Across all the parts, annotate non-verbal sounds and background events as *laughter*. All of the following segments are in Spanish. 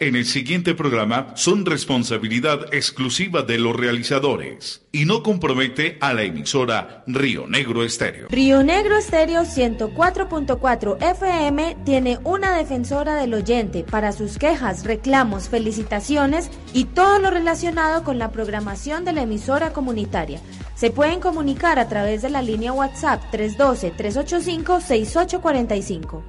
en el siguiente programa son responsabilidad exclusiva de los realizadores y no compromete a la emisora Río Negro Estéreo. Río Negro Estéreo 104.4 FM tiene una defensora del oyente para sus quejas, reclamos, felicitaciones y todo lo relacionado con la programación de la emisora comunitaria. Se pueden comunicar a través de la línea WhatsApp 312-385-6845.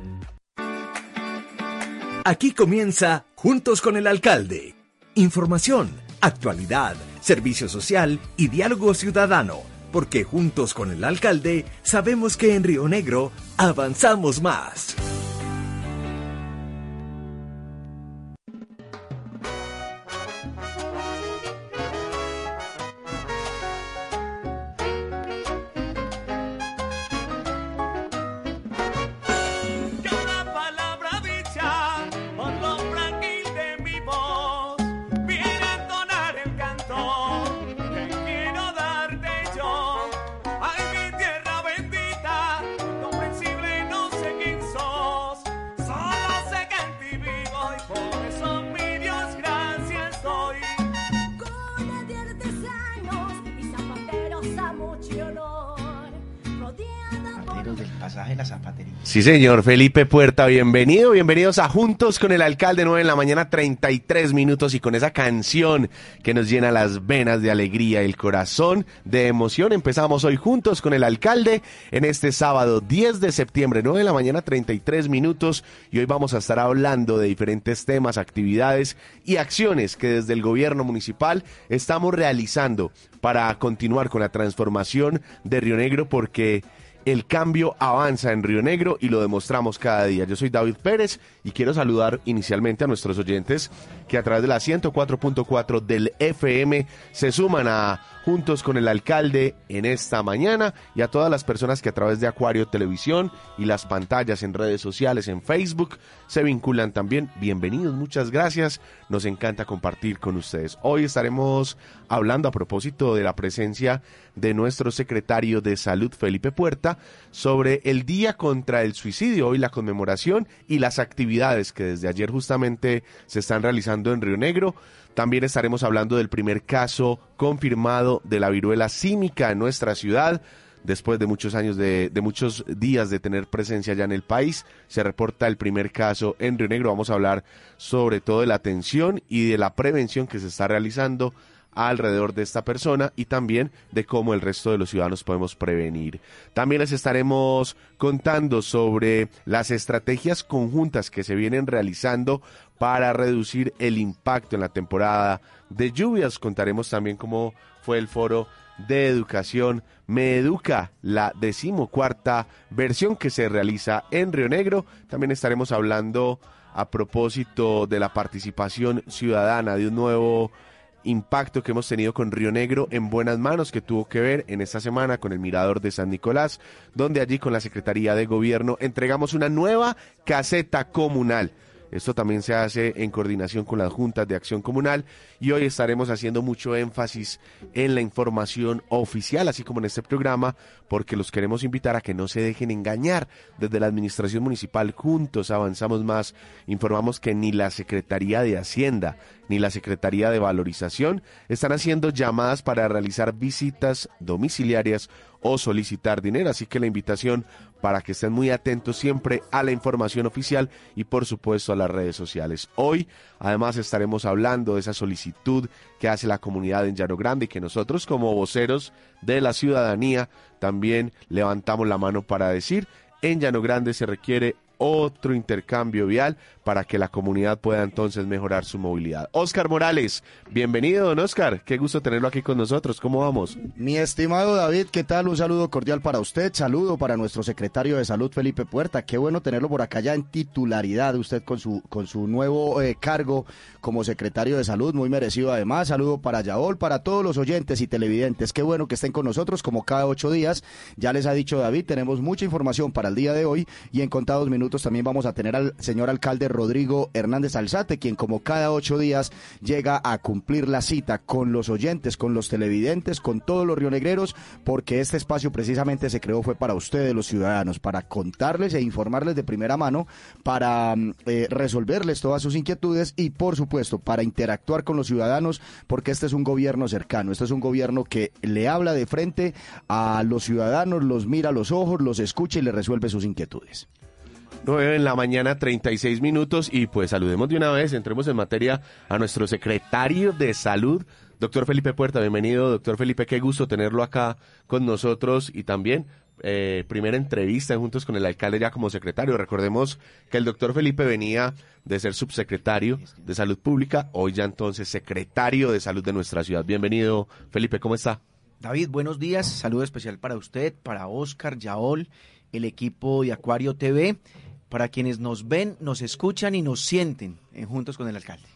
Aquí comienza Juntos con el Alcalde. Información, actualidad, servicio social y diálogo ciudadano. Porque juntos con el alcalde sabemos que en Río Negro avanzamos más. Sí, señor. Felipe Puerta, bienvenido. Bienvenidos a Juntos con el Alcalde 9 en la mañana, 33 minutos y con esa canción que nos llena las venas de alegría el corazón de emoción. Empezamos hoy Juntos con el Alcalde en este sábado 10 de septiembre, 9 de la mañana, 33 minutos y hoy vamos a estar hablando de diferentes temas, actividades y acciones que desde el gobierno municipal estamos realizando para continuar con la transformación de Río Negro porque el cambio avanza en Río Negro y lo demostramos cada día. Yo soy David Pérez y quiero saludar inicialmente a nuestros oyentes que a través de la 104.4 del FM se suman a Juntos con el Alcalde en esta mañana y a todas las personas que a través de Acuario Televisión y las pantallas en redes sociales, en Facebook, se vinculan también. Bienvenidos, muchas gracias. Nos encanta compartir con ustedes. Hoy estaremos hablando a propósito de la presencia de nuestro secretario de Salud, Felipe Puerta, sobre el Día contra el Suicidio, hoy la conmemoración y las actividades que desde ayer justamente se están realizando en Río Negro. También estaremos hablando del primer caso confirmado de la viruela símica en nuestra ciudad. Después de muchos años de, de, muchos días de tener presencia ya en el país, se reporta el primer caso en Río Negro. Vamos a hablar sobre todo de la atención y de la prevención que se está realizando alrededor de esta persona y también de cómo el resto de los ciudadanos podemos prevenir. También les estaremos contando sobre las estrategias conjuntas que se vienen realizando para reducir el impacto en la temporada de lluvias. Contaremos también cómo fue el foro de educación Me Educa, la decimocuarta versión que se realiza en Río Negro. También estaremos hablando a propósito de la participación ciudadana de un nuevo impacto que hemos tenido con Río Negro en buenas manos que tuvo que ver en esta semana con el Mirador de San Nicolás, donde allí con la Secretaría de Gobierno entregamos una nueva caseta comunal esto también se hace en coordinación con las juntas de acción comunal y hoy estaremos haciendo mucho énfasis en la información oficial, así como en este programa, porque los queremos invitar a que no se dejen engañar. Desde la Administración Municipal juntos avanzamos más, informamos que ni la Secretaría de Hacienda ni la Secretaría de Valorización están haciendo llamadas para realizar visitas domiciliarias o solicitar dinero. Así que la invitación para que estén muy atentos siempre a la información oficial y por supuesto a las redes sociales. Hoy además estaremos hablando de esa solicitud que hace la comunidad en Llano Grande y que nosotros como voceros de la ciudadanía también levantamos la mano para decir en Llano Grande se requiere otro intercambio vial para que la comunidad pueda entonces mejorar su movilidad. Oscar Morales, bienvenido, don Oscar. Qué gusto tenerlo aquí con nosotros. ¿Cómo vamos? Mi estimado David, ¿qué tal? Un saludo cordial para usted. Saludo para nuestro secretario de Salud, Felipe Puerta. Qué bueno tenerlo por acá ya en titularidad, usted con su, con su nuevo eh, cargo como secretario de Salud, muy merecido además. Saludo para Yaol, para todos los oyentes y televidentes. Qué bueno que estén con nosotros como cada ocho días. Ya les ha dicho David, tenemos mucha información para el día de hoy y en contados minutos minutos también vamos a tener al señor alcalde Rodrigo Hernández Alzate, quien como cada ocho días llega a cumplir la cita con los oyentes, con los televidentes, con todos los rionegreros, porque este espacio precisamente se creó fue para ustedes, los ciudadanos, para contarles e informarles de primera mano, para mm, eh, resolverles todas sus inquietudes y por supuesto para interactuar con los ciudadanos, porque este es un gobierno cercano, este es un gobierno que le habla de frente a los ciudadanos, los mira a los ojos, los escucha y les resuelve sus inquietudes. 9 en la mañana, 36 minutos. Y pues saludemos de una vez, entremos en materia a nuestro secretario de salud, doctor Felipe Puerta. Bienvenido, doctor Felipe, qué gusto tenerlo acá con nosotros y también eh, primera entrevista juntos con el alcalde ya como secretario. Recordemos que el doctor Felipe venía de ser subsecretario de Salud Pública, hoy ya entonces secretario de Salud de nuestra ciudad. Bienvenido, Felipe, ¿cómo está? David, buenos días. Saludo especial para usted, para Oscar, Yaol, el equipo de Acuario TV, para quienes nos ven, nos escuchan y nos sienten en Juntos con el Alcalde.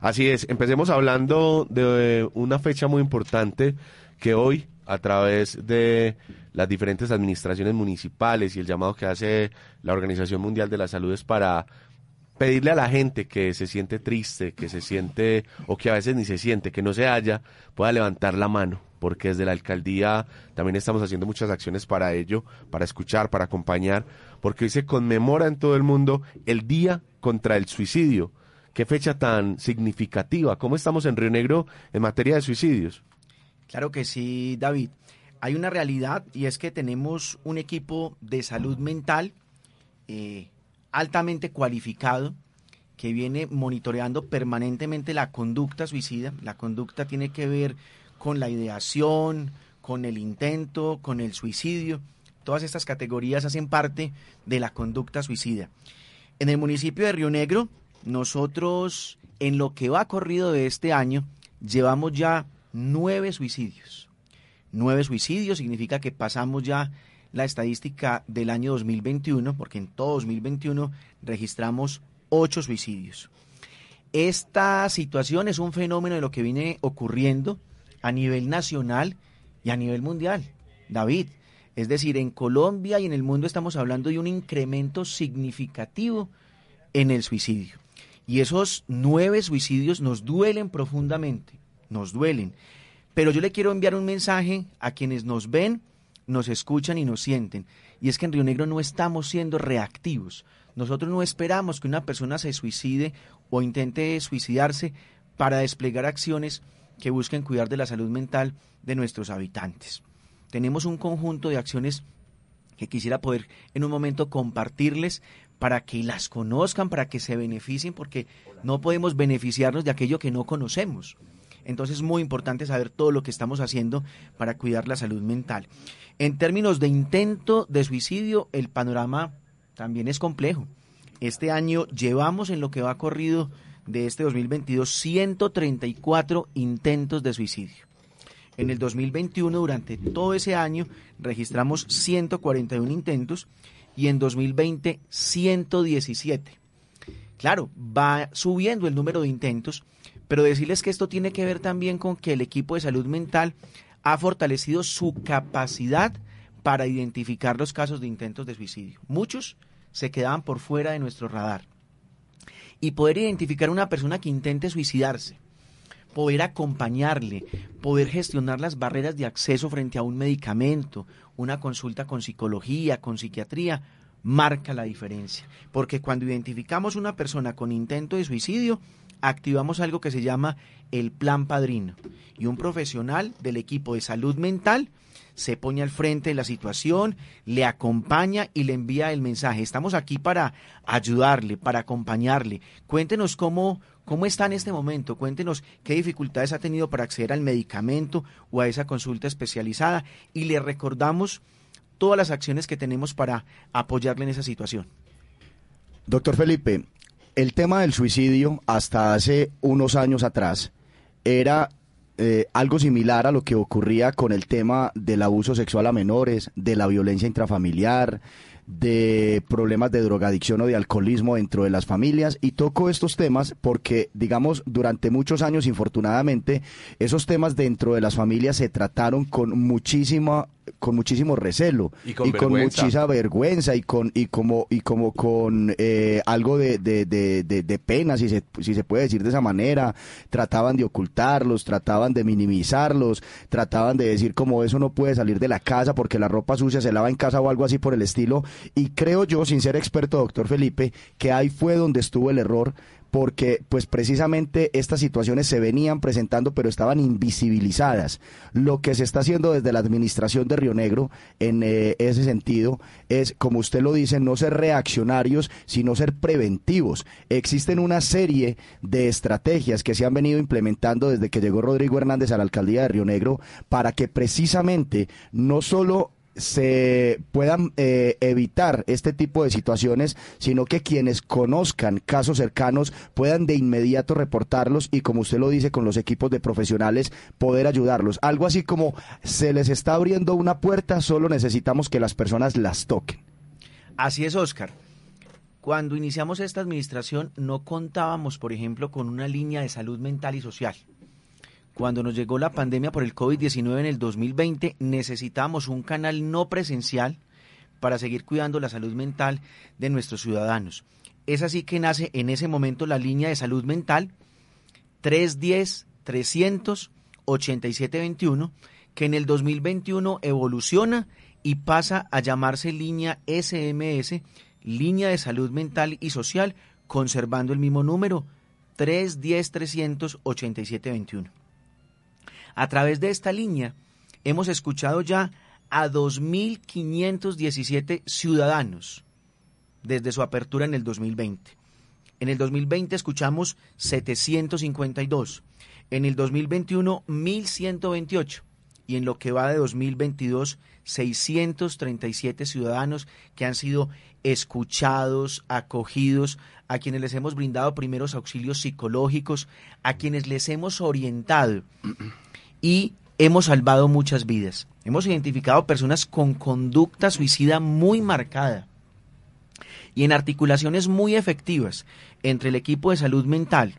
Así es, empecemos hablando de una fecha muy importante que hoy, a través de las diferentes administraciones municipales y el llamado que hace la Organización Mundial de la Salud es para pedirle a la gente que se siente triste, que se siente o que a veces ni se siente, que no se haya, pueda levantar la mano, porque desde la alcaldía también estamos haciendo muchas acciones para ello, para escuchar, para acompañar, porque hoy se conmemora en todo el mundo el Día contra el Suicidio. Qué fecha tan significativa. ¿Cómo estamos en Río Negro en materia de suicidios? Claro que sí, David. Hay una realidad y es que tenemos un equipo de salud mental eh, altamente cualificado que viene monitoreando permanentemente la conducta suicida. La conducta tiene que ver con la ideación, con el intento, con el suicidio. Todas estas categorías hacen parte de la conducta suicida. En el municipio de Río Negro, nosotros, en lo que va corrido de este año, llevamos ya nueve suicidios. Nueve suicidios significa que pasamos ya la estadística del año 2021, porque en todo 2021 registramos ocho suicidios. Esta situación es un fenómeno de lo que viene ocurriendo a nivel nacional y a nivel mundial. David, es decir, en Colombia y en el mundo estamos hablando de un incremento significativo en el suicidio. Y esos nueve suicidios nos duelen profundamente, nos duelen. Pero yo le quiero enviar un mensaje a quienes nos ven nos escuchan y nos sienten. Y es que en Río Negro no estamos siendo reactivos. Nosotros no esperamos que una persona se suicide o intente suicidarse para desplegar acciones que busquen cuidar de la salud mental de nuestros habitantes. Tenemos un conjunto de acciones que quisiera poder en un momento compartirles para que las conozcan, para que se beneficien, porque no podemos beneficiarnos de aquello que no conocemos. Entonces es muy importante saber todo lo que estamos haciendo para cuidar la salud mental. En términos de intento de suicidio, el panorama también es complejo. Este año llevamos en lo que va corrido de este 2022 134 intentos de suicidio. En el 2021, durante todo ese año, registramos 141 intentos y en 2020 117. Claro, va subiendo el número de intentos, pero decirles que esto tiene que ver también con que el equipo de salud mental ha fortalecido su capacidad para identificar los casos de intentos de suicidio. Muchos se quedaban por fuera de nuestro radar. Y poder identificar a una persona que intente suicidarse, poder acompañarle, poder gestionar las barreras de acceso frente a un medicamento, una consulta con psicología, con psiquiatría, marca la diferencia. Porque cuando identificamos una persona con intento de suicidio, activamos algo que se llama el plan padrino. Y un profesional del equipo de salud mental se pone al frente de la situación, le acompaña y le envía el mensaje. Estamos aquí para ayudarle, para acompañarle. Cuéntenos cómo, cómo está en este momento, cuéntenos qué dificultades ha tenido para acceder al medicamento o a esa consulta especializada y le recordamos todas las acciones que tenemos para apoyarle en esa situación. Doctor Felipe, el tema del suicidio hasta hace unos años atrás era eh, algo similar a lo que ocurría con el tema del abuso sexual a menores, de la violencia intrafamiliar, de problemas de drogadicción o de alcoholismo dentro de las familias. Y toco estos temas porque, digamos, durante muchos años, infortunadamente, esos temas dentro de las familias se trataron con muchísima con muchísimo recelo Y con muchísima vergüenza y con y como y como con eh, algo de, de, de, de- de pena si se, si se puede decir de esa manera. Trataban de ocultarlos trataban de minimizarlos trataban de decir como eso no puede salir de la casa porque la ropa sucia se lava en casa o algo así por el estilo. Y creo yo sin ser experto doctor Felipe que ahí fue donde estuvo el error porque pues precisamente estas situaciones se venían presentando pero estaban invisibilizadas. Lo que se está haciendo desde la administración de Río Negro en eh, ese sentido es, como usted lo dice, no ser reaccionarios, sino ser preventivos. Existen una serie de estrategias que se han venido implementando desde que llegó Rodrigo Hernández a la alcaldía de Río Negro para que precisamente no solo se puedan eh, evitar este tipo de situaciones, sino que quienes conozcan casos cercanos puedan de inmediato reportarlos y, como usted lo dice, con los equipos de profesionales poder ayudarlos. Algo así como se les está abriendo una puerta, solo necesitamos que las personas las toquen. Así es, Oscar. Cuando iniciamos esta administración no contábamos, por ejemplo, con una línea de salud mental y social. Cuando nos llegó la pandemia por el COVID-19 en el 2020, necesitamos un canal no presencial para seguir cuidando la salud mental de nuestros ciudadanos. Es así que nace en ese momento la línea de salud mental 310-300-8721, que en el 2021 evoluciona y pasa a llamarse línea SMS, línea de salud mental y social, conservando el mismo número 310-300-8721. A través de esta línea hemos escuchado ya a 2.517 ciudadanos desde su apertura en el 2020. En el 2020 escuchamos 752, en el 2021 1.128 y en lo que va de 2022 637 ciudadanos que han sido escuchados, acogidos, a quienes les hemos brindado primeros auxilios psicológicos, a quienes les hemos orientado y hemos salvado muchas vidas. Hemos identificado personas con conducta suicida muy marcada y en articulaciones muy efectivas entre el equipo de salud mental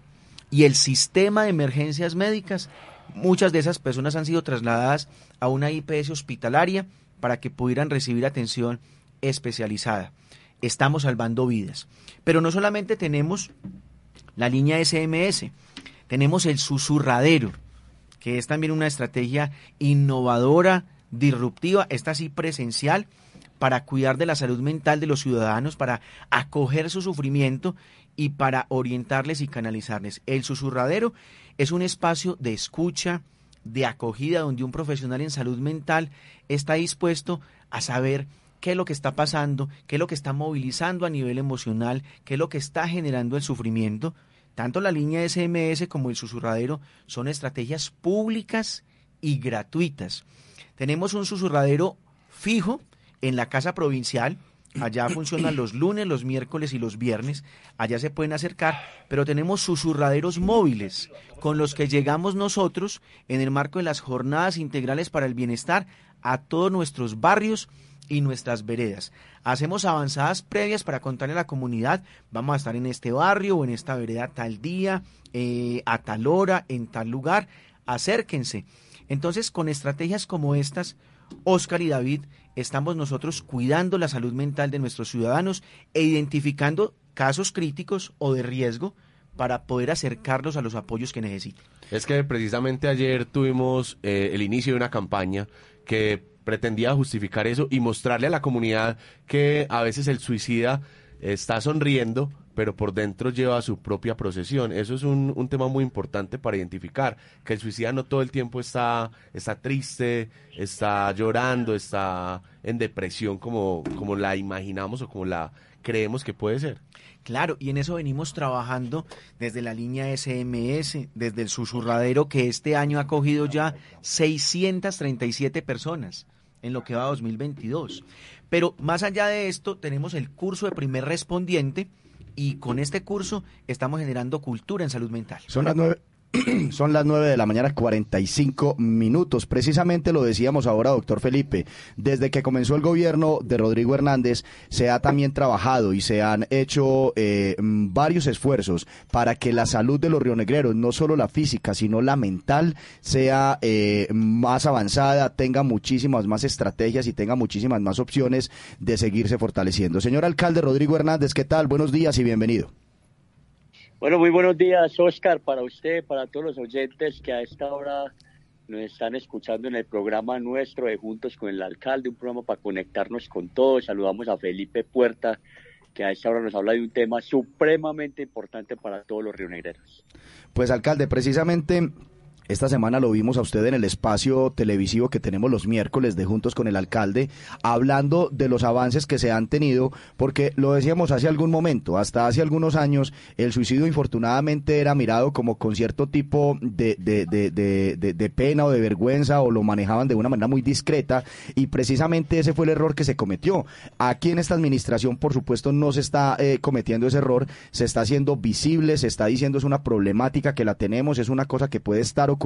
y el sistema de emergencias médicas, muchas de esas personas han sido trasladadas a una IPS hospitalaria para que pudieran recibir atención especializada. Estamos salvando vidas. Pero no solamente tenemos la línea SMS, tenemos el susurradero, que es también una estrategia innovadora, disruptiva, esta sí presencial, para cuidar de la salud mental de los ciudadanos, para acoger su sufrimiento y para orientarles y canalizarles. El susurradero es un espacio de escucha, de acogida, donde un profesional en salud mental está dispuesto a saber qué es lo que está pasando, qué es lo que está movilizando a nivel emocional, qué es lo que está generando el sufrimiento. Tanto la línea SMS como el susurradero son estrategias públicas y gratuitas. Tenemos un susurradero fijo en la casa provincial. Allá *clears throat* funcionan los lunes, los miércoles y los viernes. Allá se pueden acercar, pero tenemos susurraderos móviles con los que llegamos nosotros en el marco de las jornadas integrales para el bienestar a todos nuestros barrios y nuestras veredas. Hacemos avanzadas previas para contarle a la comunidad, vamos a estar en este barrio o en esta vereda tal día, eh, a tal hora, en tal lugar, acérquense. Entonces, con estrategias como estas, Oscar y David, estamos nosotros cuidando la salud mental de nuestros ciudadanos e identificando casos críticos o de riesgo para poder acercarlos a los apoyos que necesiten. Es que precisamente ayer tuvimos eh, el inicio de una campaña que pretendía justificar eso y mostrarle a la comunidad que a veces el suicida está sonriendo, pero por dentro lleva su propia procesión. Eso es un, tema muy importante para identificar, que el suicida no todo el tiempo está, está triste, está llorando, está en depresión como, como la imaginamos o como la creemos que puede ser. Claro, y en eso venimos trabajando desde la línea SMS, desde el susurradero que este año ha cogido ya 637 personas en lo que va a 2022. Pero más allá de esto, tenemos el curso de primer respondiente y con este curso estamos generando cultura en salud mental. Son las nueve, *clears throat* Son las 9 de la mañana, 45 minutos. Precisamente lo decíamos ahora, doctor Felipe. Desde que comenzó el gobierno de Rodrigo Hernández, se ha también trabajado y se han hecho eh, varios esfuerzos para que la salud de los rionegreros, no solo la física, sino la mental, sea eh, más avanzada, tenga muchísimas más estrategias y tenga muchísimas más opciones de seguirse fortaleciendo. Señor alcalde Rodrigo Hernández, ¿qué tal? Buenos días y bienvenido. Bueno, muy buenos días, Oscar, para usted, para todos los oyentes que a esta hora nos están escuchando en el programa nuestro de Juntos con el Alcalde, un programa para conectarnos con todos. Saludamos a Felipe Puerta, que a esta hora nos habla de un tema supremamente importante para todos los rionegreros. Pues, alcalde, precisamente esta semana lo vimos a usted en el espacio televisivo que tenemos los miércoles de Juntos con el Alcalde, hablando de los avances que se han tenido, porque lo decíamos hace algún momento, hasta hace algunos años, el suicidio infortunadamente era mirado como con cierto tipo de, de, de, de pena o de vergüenza, o lo manejaban de una manera muy discreta, y precisamente ese fue el error que se cometió. Aquí en esta administración, por supuesto, no se está eh, cometiendo ese error, se está haciendo visible, se está diciendo es una problemática que la tenemos, es una cosa que puede estar ocurriendo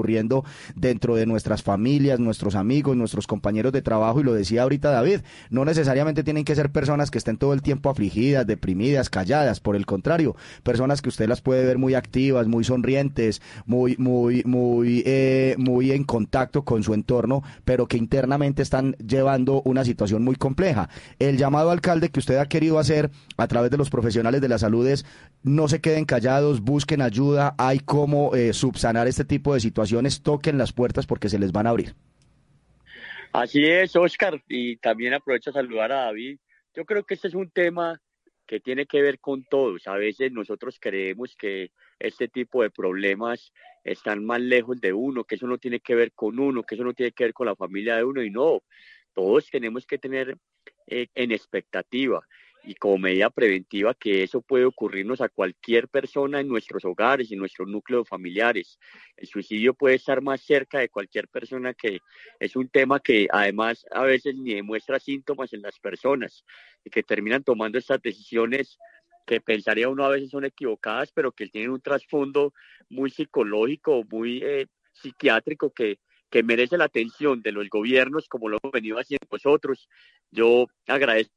dentro de nuestras familias, nuestros amigos, nuestros compañeros de trabajo, y lo decía ahorita David, no necesariamente tienen que ser personas que estén todo el tiempo afligidas, deprimidas, calladas, por el contrario, personas que usted las puede ver muy activas, muy sonrientes, muy, muy, muy, eh, muy en contacto con su entorno, pero que internamente están llevando una situación muy compleja. El llamado alcalde que usted ha querido hacer a través de los profesionales de la salud es no se queden callados, busquen ayuda, hay cómo eh, subsanar este tipo de situaciones toquen las puertas porque se les van a abrir. Así es, Oscar, y también aprovecho a saludar a David. Yo creo que este es un tema que tiene que ver con todos. A veces nosotros creemos que este tipo de problemas están más lejos de uno, que eso no tiene que ver con uno, que eso no tiene que ver con la familia de uno, y no, todos tenemos que tener eh, en expectativa y como medida preventiva que eso puede ocurrirnos a cualquier persona en nuestros hogares, en nuestros núcleos familiares. El suicidio puede estar más cerca de cualquier persona que es un tema que además a veces ni demuestra síntomas en las personas y que terminan tomando estas decisiones que pensaría uno a veces son equivocadas, pero que tienen un trasfondo muy psicológico, muy eh, psiquiátrico que, que merece la atención de los gobiernos como lo hemos venido haciendo nosotros. Yo agradezco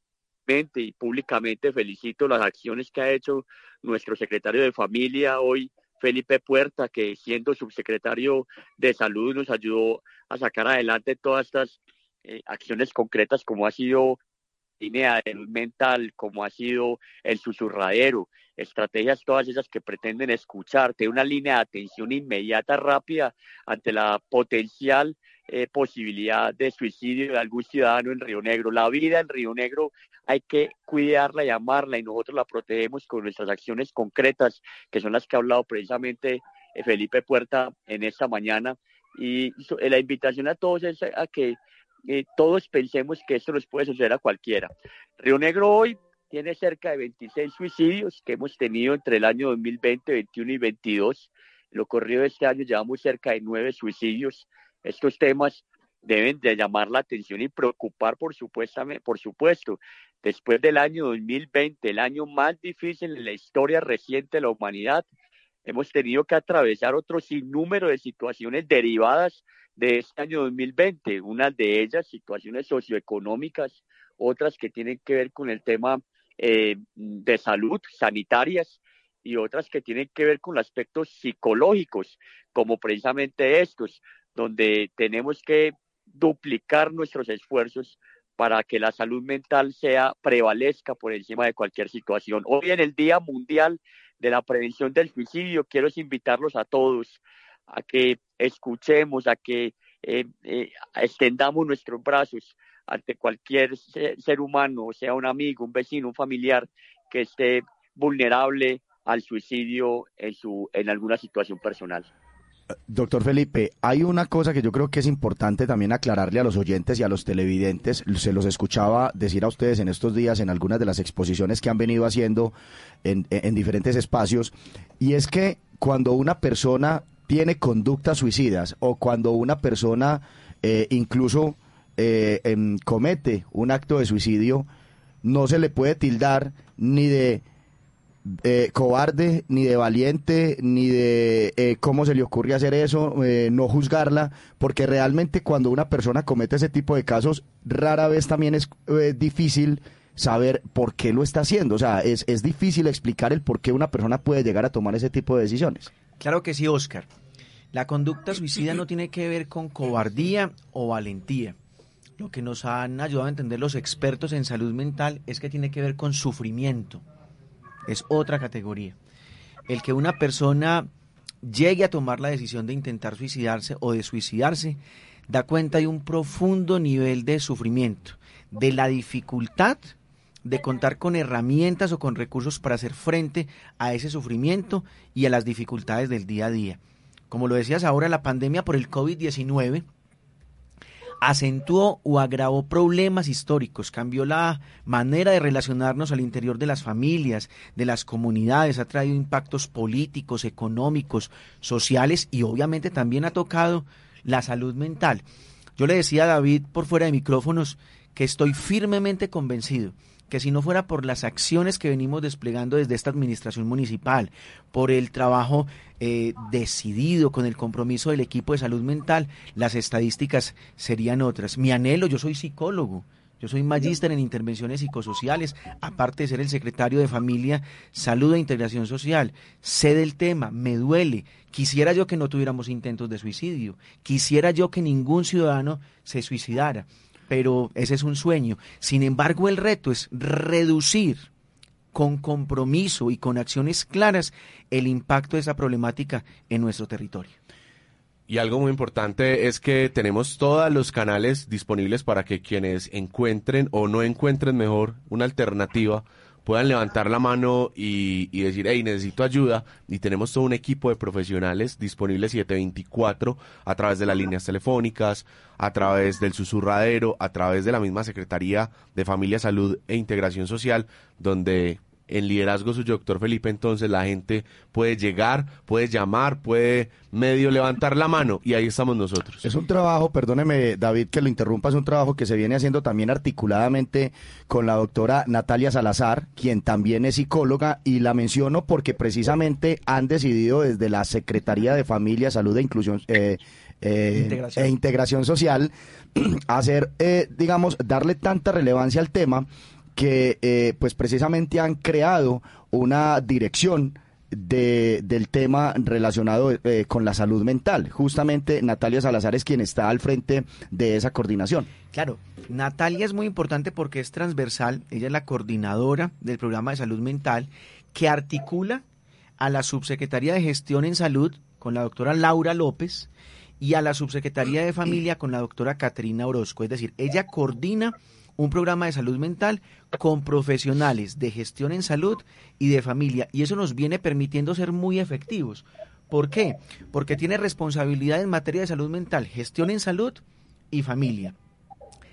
y públicamente felicito las acciones que ha hecho nuestro secretario de familia hoy, Felipe Puerta, que siendo subsecretario de salud nos ayudó a sacar adelante todas estas eh, acciones concretas como ha sido línea mental, como ha sido el susurradero, estrategias todas esas que pretenden escucharte, una línea de atención inmediata, rápida ante la potencial eh, posibilidad de suicidio de algún ciudadano en Río Negro. La vida en Río Negro hay que cuidarla y amarla y nosotros la protegemos con nuestras acciones concretas, que son las que ha hablado precisamente eh, Felipe Puerta en esta mañana. Y la invitación a todos es a que eh, todos pensemos que esto nos puede suceder a cualquiera. Río Negro hoy tiene cerca de 26 suicidios que hemos tenido entre el año 2020, 21 y 22. En lo corrido de este año llevamos cerca de nueve suicidios. Estos temas deben de llamar la atención y preocupar por, supuesto. Después del año 2020, el año más difícil en la historia reciente de la humanidad, hemos tenido que atravesar otro sinnúmero de situaciones derivadas de este año 2020, unas de ellas situaciones socioeconómicas, otras que tienen que ver con el tema eh, de salud, sanitarias, y otras que tienen que ver con aspectos psicológicos, como precisamente estos, donde tenemos que duplicar nuestros esfuerzos para que la salud mental sea prevalezca por encima de cualquier situación. Hoy en el Día Mundial de la Prevención del Suicidio, quiero invitarlos a todos a que escuchemos, a que eh, eh, extendamos nuestros brazos ante cualquier ser, humano, sea un amigo, un vecino, un familiar que esté vulnerable al suicidio en, su, en alguna situación personal. Doctor Felipe, hay una cosa que yo creo que es importante también aclararle a los oyentes y a los televidentes. Se los escuchaba decir a ustedes en estos días en algunas de las exposiciones que han venido haciendo en, diferentes espacios. Y es que cuando una persona tiene conductas suicidas o cuando una persona eh, incluso eh, em, comete un acto de suicidio, no se le puede tildar ni de eh, cobarde, ni de valiente, ni de eh, cómo se le ocurre hacer eso, eh, no juzgarla, porque realmente cuando una persona comete ese tipo de casos, rara vez también es difícil saber por qué lo está haciendo. O sea, es, es difícil explicar el por qué una persona puede llegar a tomar ese tipo de decisiones. Claro que sí, Oscar. La conducta suicida no tiene que ver con cobardía o valentía. Lo que nos han ayudado a entender los expertos en salud mental es que tiene que ver con sufrimiento. Es otra categoría. El que una persona llegue a tomar la decisión de intentar suicidarse o de suicidarse da cuenta de un profundo nivel de sufrimiento, de la dificultad de contar con herramientas o con recursos para hacer frente a ese sufrimiento y a las dificultades del día a día. Como lo decías ahora, la pandemia por el COVID-19 acentuó o agravó problemas históricos, cambió la manera de relacionarnos al interior de las familias, de las comunidades, ha traído impactos políticos, económicos, sociales y obviamente también ha tocado la salud mental. Yo le decía a David por fuera de micrófonos que estoy firmemente convencido que si no fuera por las acciones que venimos desplegando desde esta administración municipal, por el trabajo eh, decidido con el compromiso del equipo de salud mental, las estadísticas serían otras. Mi anhelo, yo soy psicólogo, yo soy magíster en intervenciones psicosociales, aparte de ser el secretario de Familia, Salud e Integración Social. Sé del tema, me duele. Quisiera yo que no tuviéramos intentos de suicidio. Quisiera yo que ningún ciudadano se suicidara pero ese es un sueño. Sin embargo, el reto es reducir con compromiso y con acciones claras el impacto de esa problemática en nuestro territorio. Y algo muy importante es que tenemos todos los canales disponibles para que quienes encuentren o no encuentren mejor una alternativa puedan levantar la mano y, decir, hey, necesito ayuda. Y tenemos todo un equipo de profesionales disponibles 724 a través de las líneas telefónicas, a través del susurradero, a través de la misma Secretaría de Familia, Salud e Integración Social, donde en liderazgo suyo, doctor Felipe, entonces la gente puede llegar, puede llamar, puede medio levantar la mano y ahí estamos nosotros. Es un trabajo, perdóneme David que lo interrumpa, es un trabajo que se viene haciendo también articuladamente con la doctora Natalia Salazar, quien también es psicóloga y la menciono porque precisamente han decidido desde la Secretaría de Familia, Salud e Inclusión eh, eh, e Integración Social *clears throat* hacer, eh, digamos, darle tanta relevancia al tema que eh, pues precisamente han creado una dirección de, del tema relacionado eh, con la salud mental. Justamente Natalia Salazar es quien está al frente de esa coordinación. Claro, Natalia es muy importante porque es transversal, ella es la coordinadora del programa de salud mental que articula a la Subsecretaría de Gestión en Salud con la doctora Laura López y a la Subsecretaría de Familia con la doctora Caterina Orozco. Es decir, ella coordina un programa de salud mental con profesionales de gestión en salud y de familia. Y eso nos viene permitiendo ser muy efectivos. ¿Por qué? Porque tiene responsabilidad en materia de salud mental, gestión en salud y familia.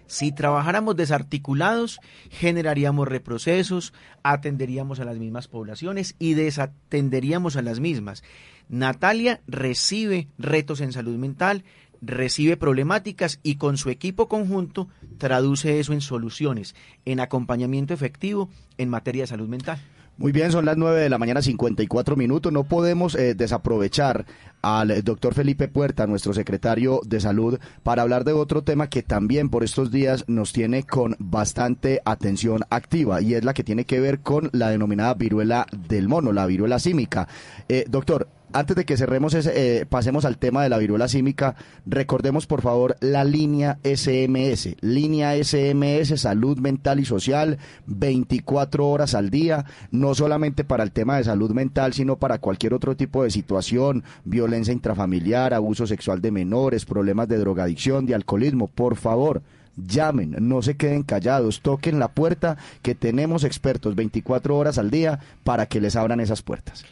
Si trabajáramos desarticulados, generaríamos reprocesos, atenderíamos a las mismas poblaciones y desatenderíamos a las mismas. Natalia recibe retos en salud mental, recibe problemáticas y con su equipo conjunto traduce eso en soluciones, en acompañamiento efectivo en materia de salud mental. Muy bien, son las 9 de la mañana 54 minutos. No podemos eh, desaprovechar al doctor Felipe Puerta, nuestro secretario de salud, para hablar de otro tema que también por estos días nos tiene con bastante atención activa y es la que tiene que ver con la denominada viruela del mono, la viruela símica. Eh, doctor, antes de que cerremos, ese, eh, pasemos al tema de la viruela símica, recordemos por favor la línea SMS, línea SMS, salud mental y social, 24 horas al día, no solamente para el tema de salud mental, sino para cualquier otro tipo de situación, violencia intrafamiliar, abuso sexual de menores, problemas de drogadicción, de alcoholismo, por favor llamen, no se queden callados, toquen la puerta que tenemos expertos 24 horas al día para que les abran esas puertas.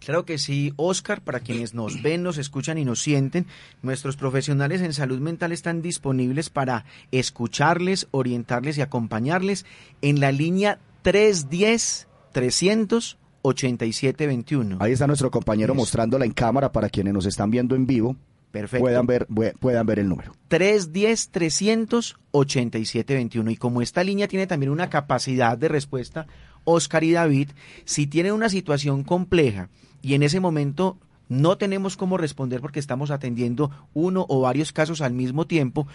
Claro que sí, Oscar, para quienes nos ven, nos escuchan y nos sienten, nuestros profesionales en salud mental están disponibles para escucharles, orientarles y acompañarles en la línea 310 300 8721. Ahí está nuestro compañero mostrándola en cámara para quienes nos están viendo en vivo. Perfecto. Puedan ver, puedan ver el número. 310-300-8721. Y como esta línea tiene también una capacidad de respuesta Oscar y David, si tienen una situación compleja y en ese momento no tenemos cómo responder porque estamos atendiendo uno o varios casos al mismo tiempo,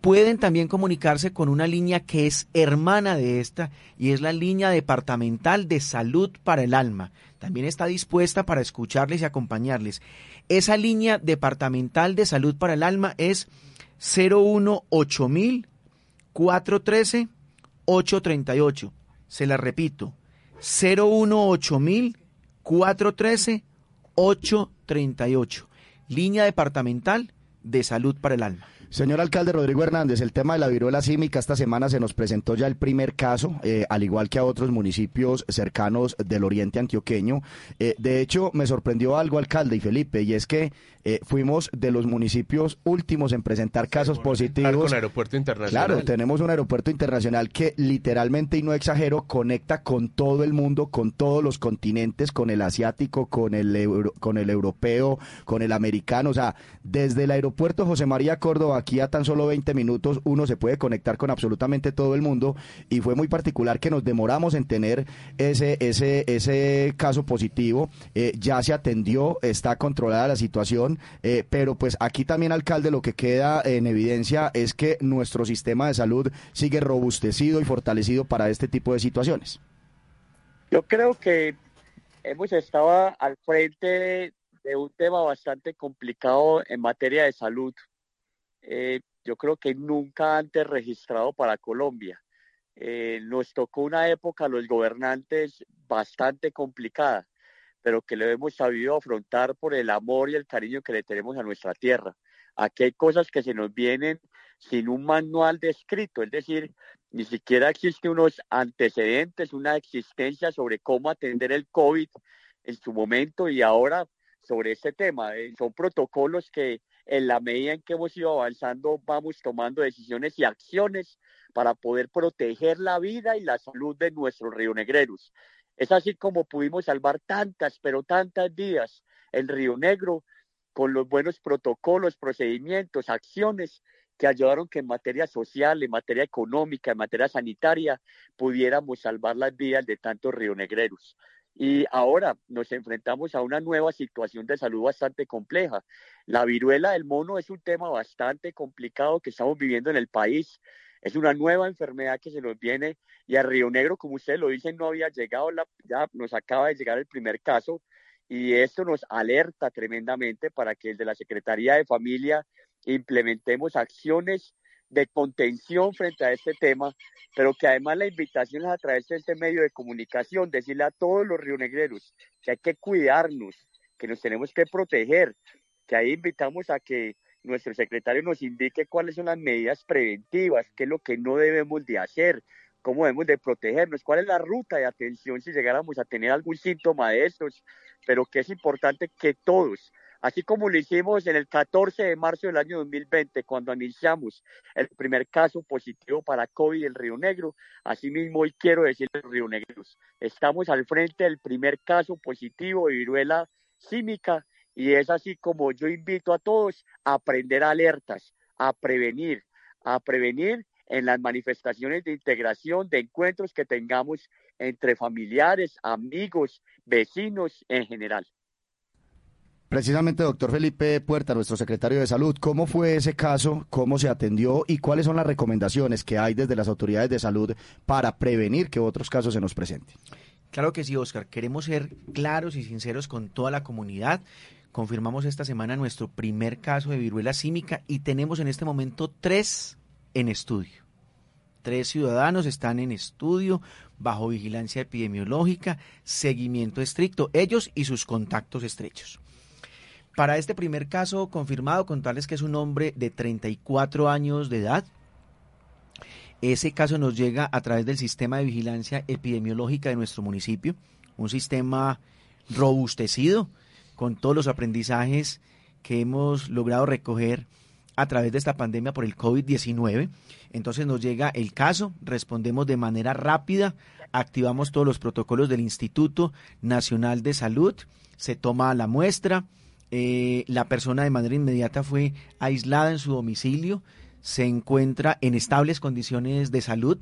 pueden también comunicarse con una línea que es hermana de esta y es la línea departamental de salud para el alma. También está dispuesta para escucharles y acompañarles. Esa línea departamental de salud para el alma es 018000 413 838. Se la repito. 018000 413 838. Línea departamental de salud para el alma. Señor alcalde Rodrigo Hernández, el tema de la viruela símica esta semana se nos presentó ya el primer caso, eh, al igual que a otros municipios cercanos del oriente antioqueño. Eh, de hecho, me sorprendió algo, alcalde y Felipe, y es que eh, fuimos de los municipios últimos en presentar casos positivos. Con aeropuerto internacional. Claro, tenemos un aeropuerto internacional que literalmente, y no exagero, conecta con todo el mundo, con todos los continentes, con el asiático, con el, con el europeo, con el americano. O sea, desde el aeropuerto José María Córdoba aquí a tan solo 20 minutos uno se puede conectar con absolutamente todo el mundo y fue muy particular que nos demoramos en tener ese, ese, ese caso positivo. Eh, ya se atendió, está controlada la situación, eh, pero pues aquí también, alcalde, lo que queda en evidencia es que nuestro sistema de salud sigue robustecido y fortalecido para este tipo de situaciones. Yo creo que hemos estado al frente de un tema bastante complicado en materia de salud. Eh, yo creo que nunca antes registrado para Colombia. Eh, nos tocó una época los gobernantes bastante complicada, pero que lo hemos sabido afrontar por el amor y el cariño que le tenemos a nuestra tierra. Aquí hay cosas que se nos vienen sin un manual descrito, es decir, ni siquiera existen unos antecedentes, una existencia sobre cómo atender el COVID en su momento y ahora sobre este tema. Eh, son protocolos que en la medida en que hemos ido avanzando, vamos tomando decisiones y acciones para poder proteger la vida y la salud de nuestros rionegreros. Es así como pudimos salvar tantas, pero tantas vidas en Río Negro con los buenos protocolos, procedimientos, acciones que ayudaron que en materia social, en materia económica, en materia sanitaria, pudiéramos salvar las vidas de tantos rionegreros. Y ahora nos enfrentamos a una nueva situación de salud bastante compleja. La viruela del mono es un tema bastante complicado que estamos viviendo en el país. Es una nueva enfermedad que se nos viene y a Río Negro, como ustedes lo dicen, no había llegado, la, ya nos acaba de llegar el primer caso y esto nos alerta tremendamente para que desde la Secretaría de Familia implementemos acciones de contención frente a este tema, pero que además la invitación es a través de este medio de comunicación, decirle a todos los rionegreros que hay que cuidarnos, que nos tenemos que proteger, que ahí invitamos a que nuestro secretario nos indique cuáles son las medidas preventivas, qué es lo que no debemos de hacer, cómo debemos de protegernos, cuál es la ruta de atención si llegáramos a tener algún síntoma de estos, pero que es importante que todos, así como lo hicimos en el 14 de marzo del año 2020, cuando anunciamos el primer caso positivo para COVID en Río Negro. Asimismo, hoy quiero decirles, Río Negros, estamos al frente del primer caso positivo de viruela símica y es así como yo invito a todos a aprender alertas, a prevenir, a prevenir en las manifestaciones de integración, de encuentros que tengamos entre familiares, amigos, vecinos en general. Precisamente, doctor Felipe Puerta, nuestro secretario de Salud, ¿cómo fue ese caso? ¿Cómo se atendió? ¿Y cuáles son las recomendaciones que hay desde las autoridades de salud para prevenir que otros casos se nos presenten? Claro que sí, Oscar. Queremos ser claros y sinceros con toda la comunidad. Confirmamos esta semana nuestro primer caso de viruela símica y tenemos en este momento tres en estudio. Tres ciudadanos están en estudio bajo vigilancia epidemiológica, seguimiento estricto, ellos y sus contactos estrechos. Para este primer caso confirmado, contarles que es un hombre de 34 años de edad. Ese caso nos llega a través del sistema de vigilancia epidemiológica de nuestro municipio, un sistema robustecido con todos los aprendizajes que hemos logrado recoger a través de esta pandemia por el COVID-19. Entonces nos llega el caso, respondemos de manera rápida, activamos todos los protocolos del Instituto Nacional de Salud, se toma la muestra, eh, la persona de manera inmediata fue aislada en su domicilio, se encuentra en estables condiciones de salud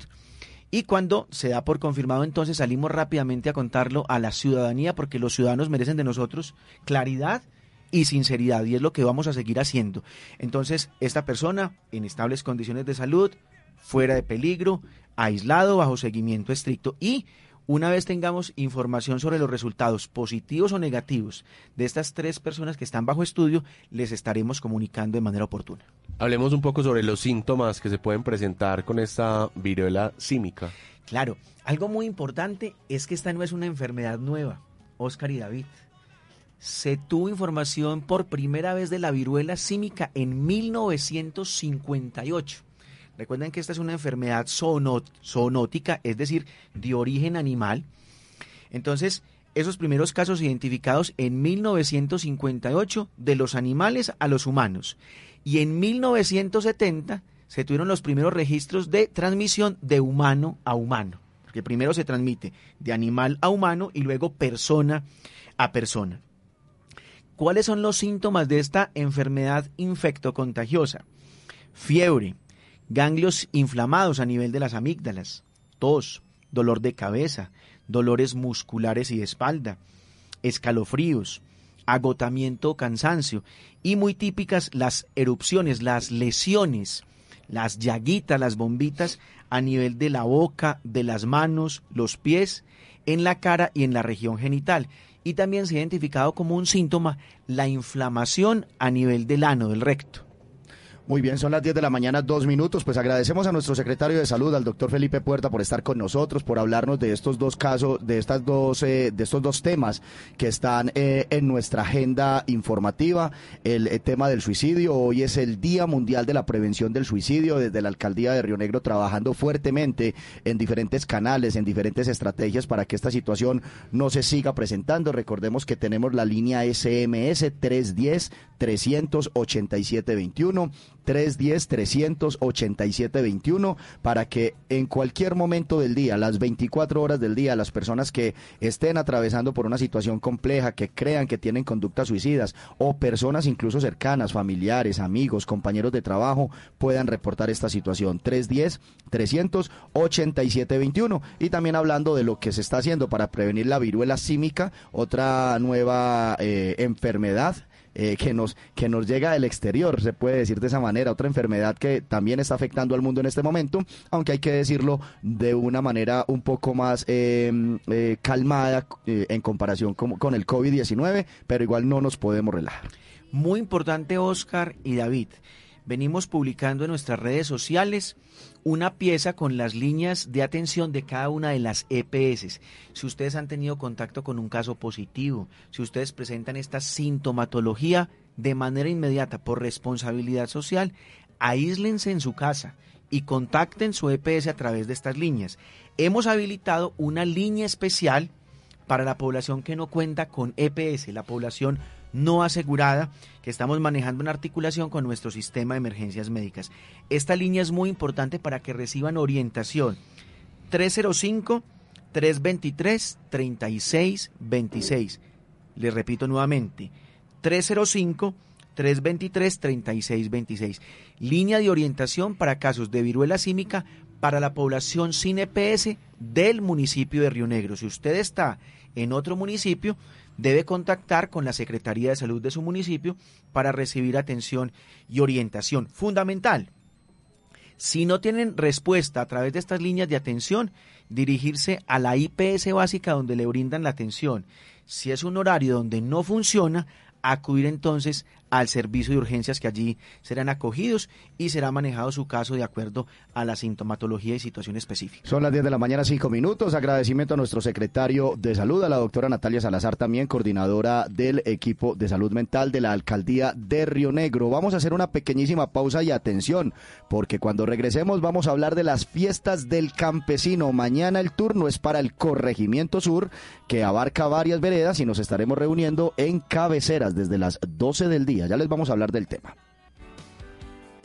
Y cuando se da por confirmado, entonces salimos rápidamente a contarlo a la ciudadanía, porque los ciudadanos merecen de nosotros claridad y sinceridad, y es lo que vamos a seguir haciendo. Entonces, esta persona en estables condiciones de salud, fuera de peligro, aislado, bajo seguimiento estricto, y una vez tengamos información sobre los resultados positivos o negativos de estas tres personas que están bajo estudio, les estaremos comunicando de manera oportuna. Hablemos un poco sobre los síntomas que se pueden presentar con esta viruela símica. Claro, algo muy importante es que esta no es una enfermedad nueva, Oscar y David. Se tuvo información por primera vez de la viruela símica en 1958 Recuerden que esta es una enfermedad zoonótica, es decir, de origen animal. Entonces, esos primeros casos identificados en 1958 de los animales a los humanos. Y en 1970 se tuvieron los primeros registros de transmisión de humano a humano. Porque primero se transmite de animal a humano y luego persona a persona. ¿Cuáles son los síntomas de esta enfermedad infectocontagiosa? Fiebre, ganglios inflamados a nivel de las amígdalas, tos, dolor de cabeza, dolores musculares y de espalda, escalofríos, agotamiento o cansancio, y muy típicas las erupciones, las lesiones, las llaguitas, las bombitas a nivel de la boca, de las manos, los pies, en la cara y en la región genital. Y también se ha identificado como un síntoma la inflamación a nivel del ano, del recto. Muy bien, son las 10 de la mañana, dos minutos. Pues agradecemos a nuestro secretario de Salud, al doctor Felipe Puerta, por estar con nosotros, por hablarnos de estos dos casos, de estas dos, eh, de estos dos temas que están eh, en nuestra agenda informativa. El, el, tema del suicidio. Hoy es el Día Mundial de la Prevención del Suicidio. Desde la alcaldía de Río Negro trabajando fuertemente en diferentes canales, en diferentes estrategias para que esta situación no se siga presentando. Recordemos que tenemos la línea SMS 310 387 21 310-387-21 para que en cualquier momento del día, las 24 horas del día, las personas que estén atravesando por una situación compleja, que crean que tienen conductas suicidas o personas incluso cercanas, familiares, amigos, compañeros de trabajo, puedan reportar esta situación. 310-387-21. Y también hablando de lo que se está haciendo para prevenir la viruela símica, otra nueva eh, enfermedad eh, que, nos, que nos llega del exterior, se puede decir de esa manera, otra enfermedad que también está afectando al mundo en este momento, aunque hay que decirlo de una manera un poco más em, eh, calmada eh, en comparación con, con el COVID-19, pero igual no nos podemos relajar. Muy importante, Oscar y David. Venimos publicando en nuestras redes sociales una pieza con las líneas de atención de cada una de las EPS. Si ustedes han tenido contacto con un caso positivo, si ustedes presentan esta sintomatología de manera inmediata por responsabilidad social, aíslense en su casa y contacten su EPS a través de estas líneas. Hemos habilitado una línea especial para la población que no cuenta con EPS, la población no asegurada que estamos manejando en articulación con nuestro sistema de emergencias médicas. Esta línea es muy importante para que reciban orientación. 305 323 3626. Les repito nuevamente, 305 323 3626. Línea de orientación para casos de viruela símica para la población sin EPS del municipio de Río Negro. Si usted está en otro municipio, debe contactar con la Secretaría de Salud de su municipio para recibir atención y orientación. Fundamental. Si no tienen respuesta a través de estas líneas de atención, dirigirse a la IPS básica donde le brindan la atención. Si es un horario donde no funciona, acudir entonces al servicio de urgencias que allí serán acogidos y será manejado su caso de acuerdo a la sintomatología y situación específica. Son las 10 de la mañana, 5 minutos. Agradecimiento a nuestro secretario de salud, a la doctora Natalia Salazar, también coordinadora del equipo de salud mental de la alcaldía de Río Negro. Vamos a hacer una pequeñísima pausa y atención, porque cuando regresemos vamos a hablar de las fiestas del campesino. Mañana el turno es para el Corregimiento Sur, que abarca varias veredas y nos estaremos reuniendo en cabeceras desde las 12 del día. Ya les vamos a hablar del tema.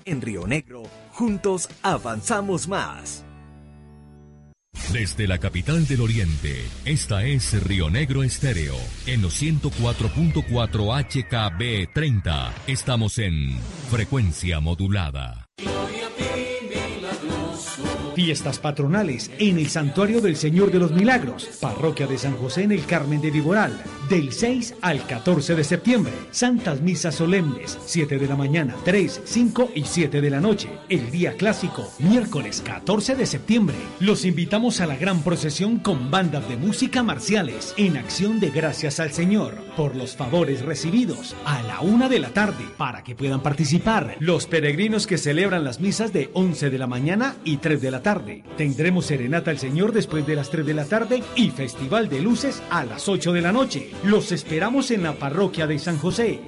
En Río Negro, juntos avanzamos más. Desde la capital del Oriente, esta es Río Negro Estéreo, en los 104.4 HKB 30. Estamos en frecuencia modulada. Fiestas patronales en el Santuario del Señor de los Milagros, Parroquia de San José en el Carmen de Viboral, del 6 al 14 de septiembre. Santas misas solemnes, 7 de la mañana, 3, 5 y 7 de la noche. El día clásico, miércoles 14 de septiembre. Los invitamos a la gran procesión con bandas de música marciales en acción de gracias al Señor por los favores recibidos a la una de la tarde para que puedan participar los peregrinos que celebran las misas de 11 de la mañana y 3 de la tarde. Tendremos serenata al Señor después de las 3 de la tarde y festival de luces a las 8 de la noche. Los esperamos en la parroquia de San José.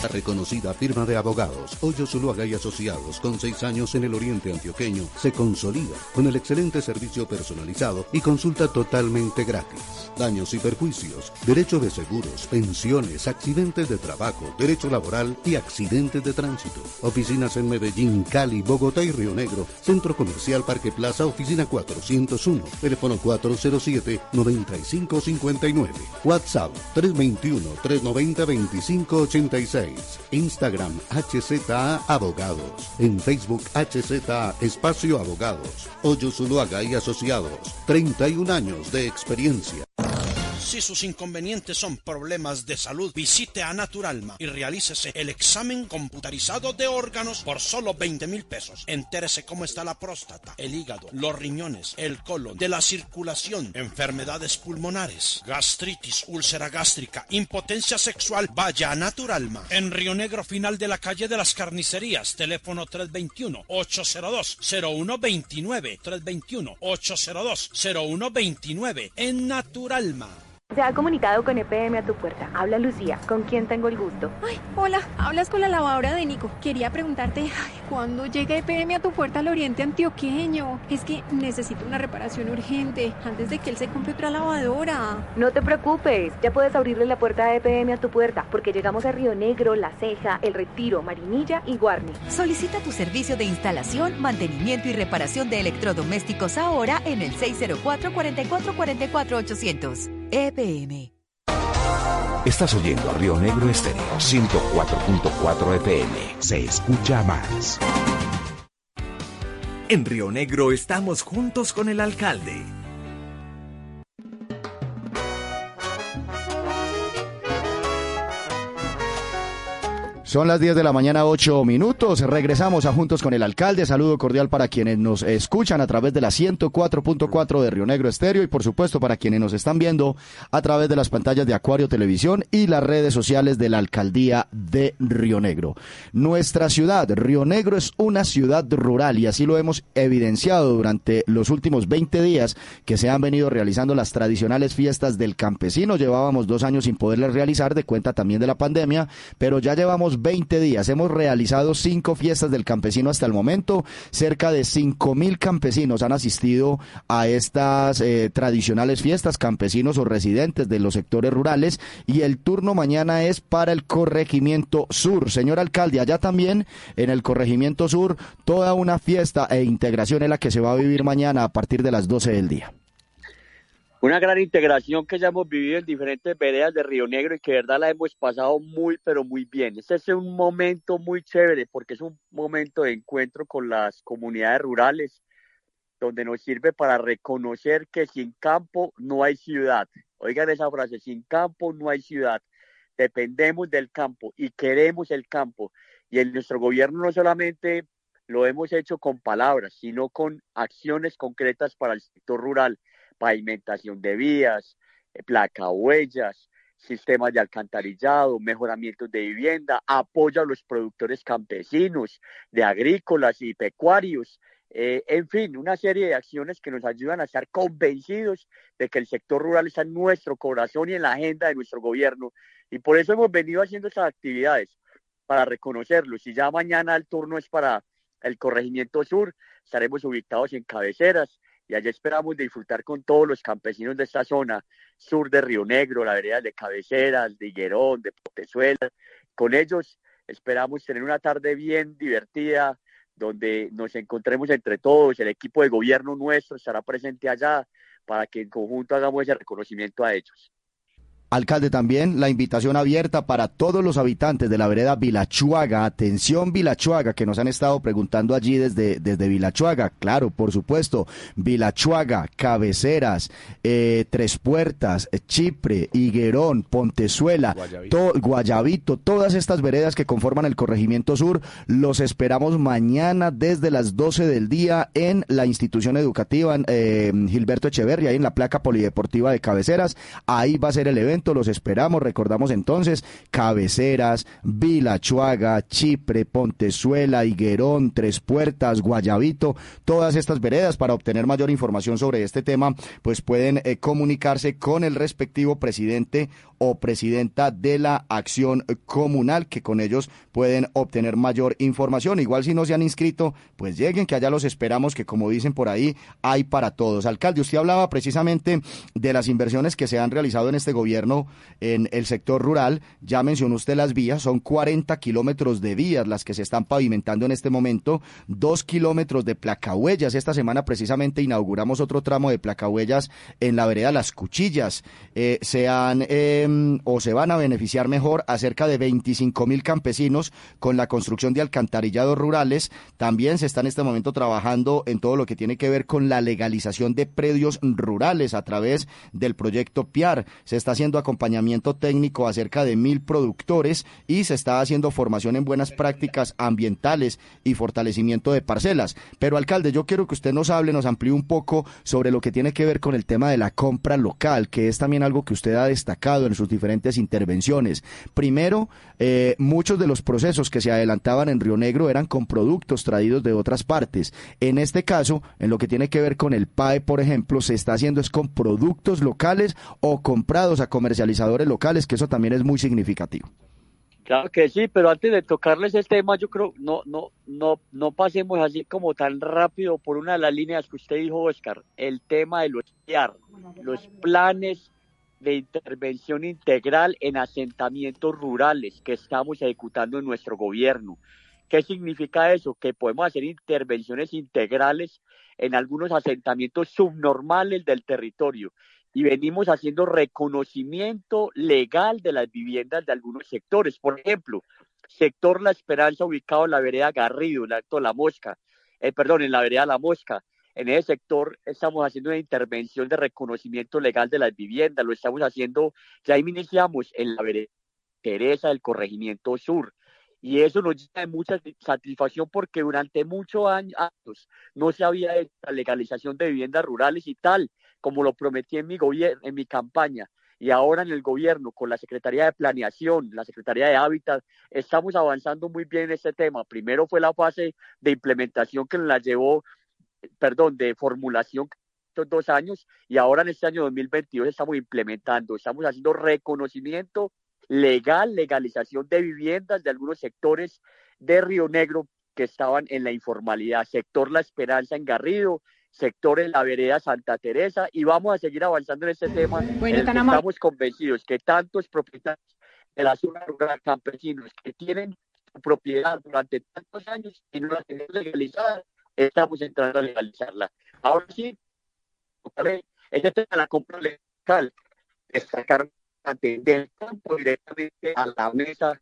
La reconocida firma de abogados Hoyo Zuluaga y Asociados, con seis años en el oriente antioqueño, se consolida con el excelente servicio personalizado y consulta totalmente gratis. Daños y perjuicios, derecho de seguros, pensiones, accidentes de trabajo, derecho laboral y accidentes de tránsito. Oficinas en Medellín, Cali, Bogotá y Río Negro. Centro Comercial Parque Plaza, oficina 401, teléfono 407-9559. WhatsApp 321-390-2586. Instagram HZA Abogados. En Facebook HZA Espacio Abogados. Hoyo Zuluaga y Asociados. 31 años de experiencia. Si sus inconvenientes son problemas de salud, visite a Naturalma y realícese el examen computarizado de órganos por solo 20 mil pesos. Entérese cómo está la próstata, el hígado, los riñones, el colon, de la circulación, enfermedades pulmonares, gastritis, úlcera gástrica, impotencia sexual. Vaya a Naturalma. En Río Negro, final de la calle de las carnicerías, teléfono 321-802-0129. 321-802-0129. En Naturalma. Se ha comunicado con EPM a tu puerta. Habla Lucía, ¿con quién tengo el gusto? Ay, hola, hablas con la lavadora de Nico. Quería preguntarte, ay, ¿cuándo llega EPM a tu puerta al oriente antioqueño? Es que necesito una reparación urgente antes de que él se compre otra lavadora. No te preocupes, ya puedes abrirle la puerta de EPM a tu puerta porque llegamos a Río Negro, La Ceja, El Retiro, Marinilla y Guarne. Solicita tu servicio de instalación, mantenimiento y reparación de electrodomésticos ahora en el 604 44 44 800. EPM. Estás oyendo Río Negro Estéreo 104.4 FM. Se escucha más. En Río Negro estamos juntos con el alcalde. Son las 10 de la mañana, 8 minutos. Regresamos a Juntos con el Alcalde. Saludo cordial para quienes nos escuchan a través de la 104.4 de Río Negro Estéreo y por supuesto para quienes nos están viendo a través de las pantallas de Acuario Televisión y las redes sociales de la Alcaldía de Río Negro. Nuestra ciudad, Río Negro, es una ciudad rural y así lo hemos evidenciado durante los últimos 20 días que se han venido realizando las tradicionales fiestas del campesino. Llevábamos dos años sin poderlas realizar de cuenta también de la pandemia, pero ya llevamos 20 días. Hemos realizado cinco fiestas del campesino hasta el momento. Cerca de cinco mil campesinos han asistido a estas eh, tradicionales fiestas, campesinos o residentes de los sectores rurales. Y el turno mañana es para el corregimiento sur. Señor alcalde, allá también en el corregimiento sur, toda una fiesta e integración es la que se va a vivir mañana a partir de las 12 del día. Una gran integración que ya hemos vivido en diferentes veredas de Río Negro y que verdad la hemos pasado muy, pero muy bien. Este es un momento muy chévere porque es un momento de encuentro con las comunidades rurales, donde nos sirve para reconocer que sin campo no hay ciudad. Oigan esa frase, sin campo no hay ciudad. Dependemos del campo y queremos el campo. Y en nuestro gobierno no solamente lo hemos hecho con palabras, sino con acciones concretas para el sector rural pavimentación de vías, eh, placa huellas, sistemas de alcantarillado, mejoramientos de vivienda, apoyo a los productores campesinos, de agrícolas y pecuarios, eh, en fin, una serie de acciones que nos ayudan a estar convencidos de que el sector rural está en nuestro corazón y en la agenda de nuestro gobierno. Y por eso hemos venido haciendo estas actividades, para reconocerlos. Y ya mañana el turno es para el corregimiento sur, estaremos ubicados en cabeceras, y allá esperamos disfrutar con todos los campesinos de esta zona sur de Río Negro, la vereda de Cabeceras, de Higuerón, de Potenzuela. Con ellos esperamos tener una tarde bien divertida, donde nos encontremos entre todos, el equipo de gobierno nuestro estará presente allá para que en conjunto hagamos ese reconocimiento a ellos. Alcalde, también la invitación abierta para todos los habitantes de la vereda Vilachuaga. Atención, Vilachuaga, que nos han estado preguntando allí desde, desde Vilachuaga. Claro, por supuesto. Vilachuaga, Cabeceras, eh, Tres Puertas, Chipre, Higuerón, Pontezuela, Guayabito. todas estas veredas que conforman el corregimiento sur. Los esperamos mañana desde las 12 del día en la institución educativa eh, Gilberto Echeverria, ahí en la placa polideportiva de Cabeceras. Ahí va a ser el evento los esperamos. Recordamos entonces Cabeceras, Vilachuaga, Chipre, Pontezuela, Higuerón, Tres Puertas, Guayabito, todas estas veredas. Para obtener mayor información sobre este tema, pues pueden eh, comunicarse con el respectivo presidente o presidenta de la acción comunal, que con ellos pueden obtener mayor información. Igual si no se han inscrito, pues lleguen, que allá los esperamos, que como dicen por ahí, hay para todos. Alcalde, usted hablaba precisamente de las inversiones que se han realizado en este gobierno en el sector rural. Ya mencionó usted las vías, son 40 kilómetros de vías las que se están pavimentando en este momento, dos kilómetros de placahuellas. Esta semana precisamente inauguramos otro tramo de placahuellas en la vereda Las Cuchillas. Eh, se han... Em, o se van a beneficiar mejor a cerca de 25 mil campesinos con la construcción de alcantarillados rurales. También se está en este momento trabajando en todo lo que tiene que ver con la legalización de predios rurales a través del proyecto PIAR. Se está haciendo acompañamiento técnico a cerca de mil productores y se está haciendo formación en buenas prácticas ambientales y fortalecimiento de parcelas. Pero alcalde, yo quiero que usted nos hable, nos amplíe un poco sobre lo que tiene que ver con el tema de la compra local, que es también algo que usted ha destacado en sus diferentes intervenciones. Primero, eh, muchos de los procesos que se adelantaban en Río Negro eran con productos traídos de otras partes. En este caso, en lo que tiene que ver con el PAE, por ejemplo, se está haciendo es con productos locales o comprados a comercializadores locales, que eso también es muy significativo. Claro que sí, pero antes de tocarles el tema, yo creo no no no no pasemos así como tan rápido por una de las líneas que usted dijo, Oscar, el tema de los los planes de intervención integral en asentamientos rurales que estamos ejecutando en nuestro gobierno. ¿Qué significa eso? Que podemos hacer intervenciones integrales en algunos asentamientos subnormales del territorio y venimos haciendo reconocimiento legal de las viviendas de algunos sectores. Por ejemplo, sector La Esperanza ubicado en la vereda Garrido, en el Alto La Mosca, eh, perdón, en la vereda La Mosca, en ese sector estamos haciendo una intervención de reconocimiento legal de las viviendas, lo estamos haciendo, ya iniciamos en la vereda Teresa del Corregimiento Sur. Y eso nos llena de mucha satisfacción porque durante muchos años no se había hecho la legalización de viviendas rurales y tal, como lo prometí en mi, campaña. Y ahora en el gobierno, con la Secretaría de Planeación, la Secretaría de Hábitat, estamos avanzando muy bien en este tema. Primero fue la fase de implementación que la llevó perdón, de formulación estos dos años y ahora en este año 2022 estamos implementando, estamos haciendo reconocimiento legal, legalización de viviendas de algunos sectores de Río Negro que estaban en la informalidad, sector La Esperanza en Garrido, sector en la vereda Santa Teresa y vamos a seguir avanzando en este tema. Bueno, estamos convencidos que tantos propietarios de la zona rural campesinos que tienen propiedad durante tantos años y no la tienen legalizada, estamos entrando a legalizarla. Ahora sí, este tema de la compra legal, sacar del campo directamente a la mesa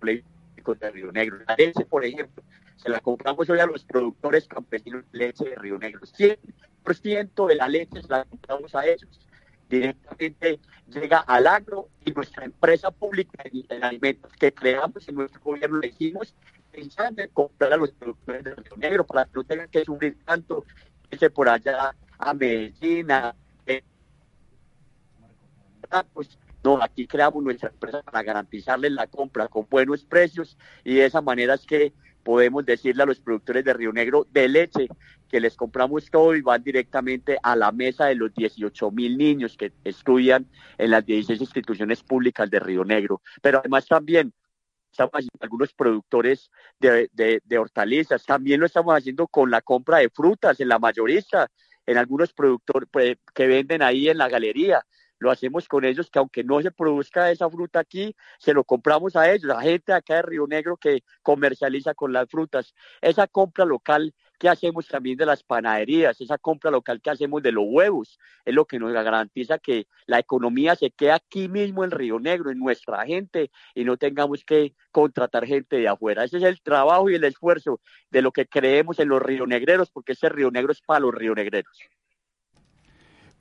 de Río Negro. La por ejemplo, se la compramos hoy a los productores campesinos de leche de Río Negro. 100% de la leche se la compramos a ellos. Directamente llega al agro y nuestra empresa pública de alimentos que creamos en nuestro gobierno le dijimos pensando en comprar a los productores de Río Negro para que no tengan que sufrir tanto, irse por allá a Medellín, a, eh, pues no, aquí creamos nuestra empresa para garantizarles la compra con buenos precios y de esa manera es que podemos decirle a los productores de Río Negro de leche que les compramos todo y van directamente a la mesa de los 18 mil niños que estudian en las 16 instituciones públicas de Río Negro. Pero además también estamos haciendo algunos productores de, de, hortalizas, también lo estamos haciendo con la compra de frutas en la mayorista, en algunos productores pues, que venden ahí en la galería. Lo hacemos con ellos que aunque no se produzca esa fruta aquí, se lo compramos a ellos, a gente acá de Río Negro que comercializa con las frutas. Esa compra local que hacemos también de las panaderías, esa compra local que hacemos de los huevos, es lo que nos garantiza que la economía se quede aquí mismo en Río Negro, en nuestra gente, y no tengamos que contratar gente de afuera. Ese es el trabajo y el esfuerzo de lo que creemos en los rionegreros, porque ese Río Negro es para los rionegreros.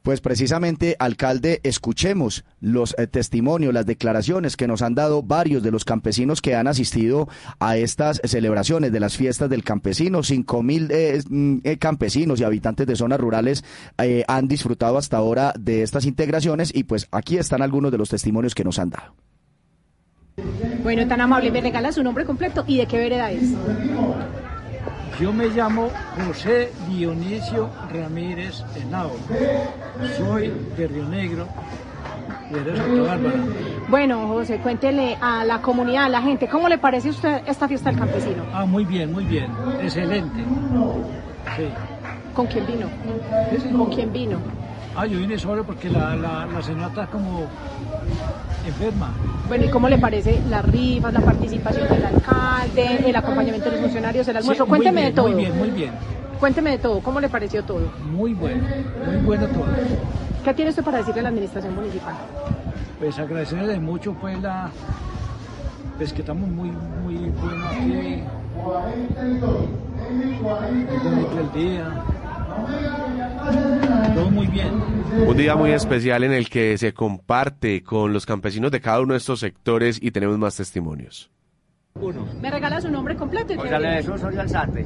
Pues precisamente, alcalde, escuchemos los eh, testimonios, las declaraciones que nos han dado varios de los campesinos que han asistido a estas celebraciones de las fiestas del campesino. Cinco mil eh, mm, eh, campesinos y habitantes de zonas rurales han disfrutado hasta ahora de estas integraciones y pues aquí están algunos de los testimonios que nos han dado. Bueno, tan amable, me regala su nombre completo y de qué vereda es. Yo me llamo José Dionisio Ramírez Henao. Soy de Río Negro, de Santa Bárbara. Bueno, José, cuéntele a la comunidad, a la gente, ¿cómo le parece a usted esta fiesta del campesino? Ah, muy bien, muy bien. Excelente. Sí. ¿Con quién vino? ¿Con quién vino? Ah, yo vine solo porque la, la, la señora está como enferma. Bueno, ¿y cómo le parece las rifas, la participación del alcalde, el acompañamiento de los funcionarios, el almuerzo? Cuénteme de todo. Muy bien, muy bien. Cuénteme de todo, ¿cómo le pareció todo? Muy bueno, muy bueno todo. ¿Qué tiene usted para decirle a la administración municipal? Pues agradecerle mucho pues la pues que estamos muy muy buenos aquí. Muy bonito el día. Todo muy bien. Un día muy especial en el que se comparte con los campesinos de cada uno de estos sectores y tenemos más testimonios. Uno. ¿Me regala su nombre completo? José Jesús Alzate.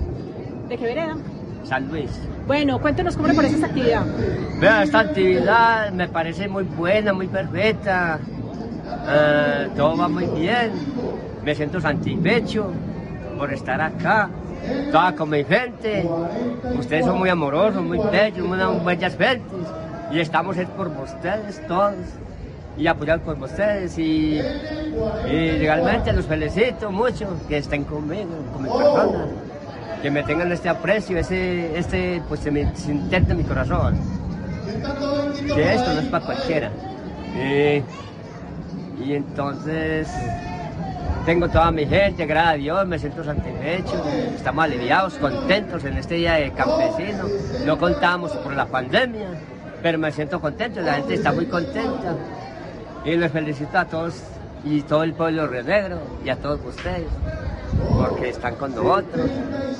¿De qué vereda? San Luis. Bueno, cuéntenos cómo le parece esta actividad. Vea, esta actividad me parece muy buena, muy perfecta. Eh, todo va muy bien. Me siento satisfecho por estar acá toda con mi gente. Ustedes son muy amorosos, muy bellos, muy bellas gentes. Y estamos por ustedes todos y apoyados por ustedes. Y, y realmente los felicito mucho que estén conmigo, con mi persona. Que me tengan este aprecio, ese, este, pues se me intenta mi corazón. Que esto no es para cualquiera. y entonces tengo toda mi gente, gracias a Dios, me siento satisfecho, estamos aliviados, contentos en este día de campesino. No contábamos por la pandemia, pero me siento contento, la gente está muy contenta. Y les felicito a todos y todo el pueblo Río Negro y a todos ustedes, porque están con nosotros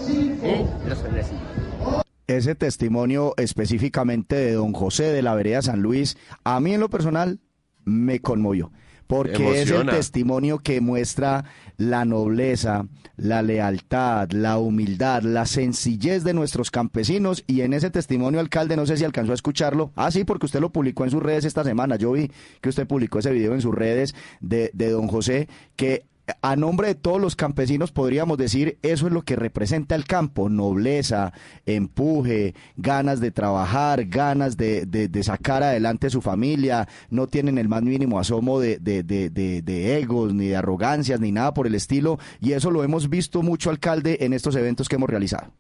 y los felicito. Ese testimonio específicamente de don José de la Vereda San Luis, a mí en lo personal me conmovió porque es el testimonio que muestra la nobleza, la lealtad, la humildad, la sencillez de nuestros campesinos. Y en ese testimonio alcalde no sé si alcanzó a escucharlo, ah sí, porque usted lo publicó en sus redes esta semana, yo vi que usted publicó ese video en sus redes de, de don José, que a nombre de todos los campesinos podríamos decir eso es lo que representa el campo, nobleza, empuje, ganas de trabajar, ganas de, de, sacar adelante su familia, no tienen el más mínimo asomo de, de, egos, ni de arrogancias, ni nada por el estilo, y eso lo hemos visto mucho, alcalde, en estos eventos que hemos realizado.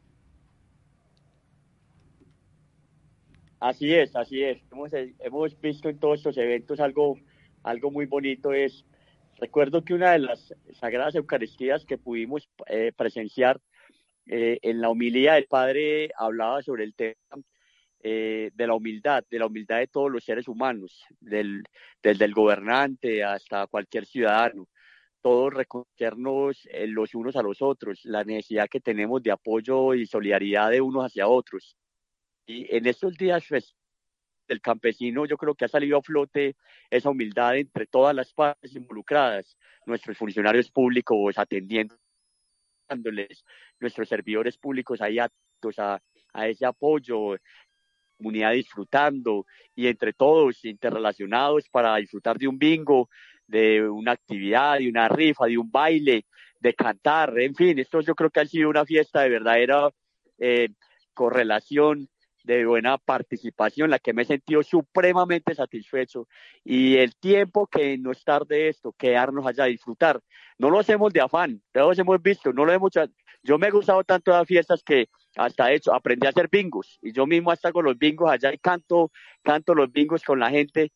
Así es, así es. Hemos, hemos visto en todos estos eventos algo, algo muy bonito, es Recuerdo que una de las sagradas Eucaristías que pudimos eh, presenciar eh, en la humildad del Padre hablaba sobre el tema eh, de la humildad, de la humildad de todos los seres humanos, del, desde el gobernante hasta cualquier ciudadano. Todos reconocernos los unos a los otros, la necesidad que tenemos de apoyo y solidaridad de unos hacia otros. Y en estos días pues, del campesino, yo creo que ha salido a flote esa humildad entre todas las partes involucradas, nuestros funcionarios públicos atendiendo nuestros servidores públicos ahí atentos a, a ese apoyo, comunidad disfrutando y entre todos interrelacionados para disfrutar de un bingo, de una actividad, de una rifa, de un baile, de cantar, en fin, esto yo creo que ha sido una fiesta de verdadera eh, correlación de buena participación, la que me he sentido supremamente satisfecho. Y el tiempo que no estar de esto, quedarnos allá disfrutar, no lo hacemos de afán, todos hemos visto, no lo hemos Yo me he gustado tanto de las fiestas que hasta hecho aprendí a hacer bingos y yo mismo hasta con los bingos allá y canto, canto los bingos con la gente.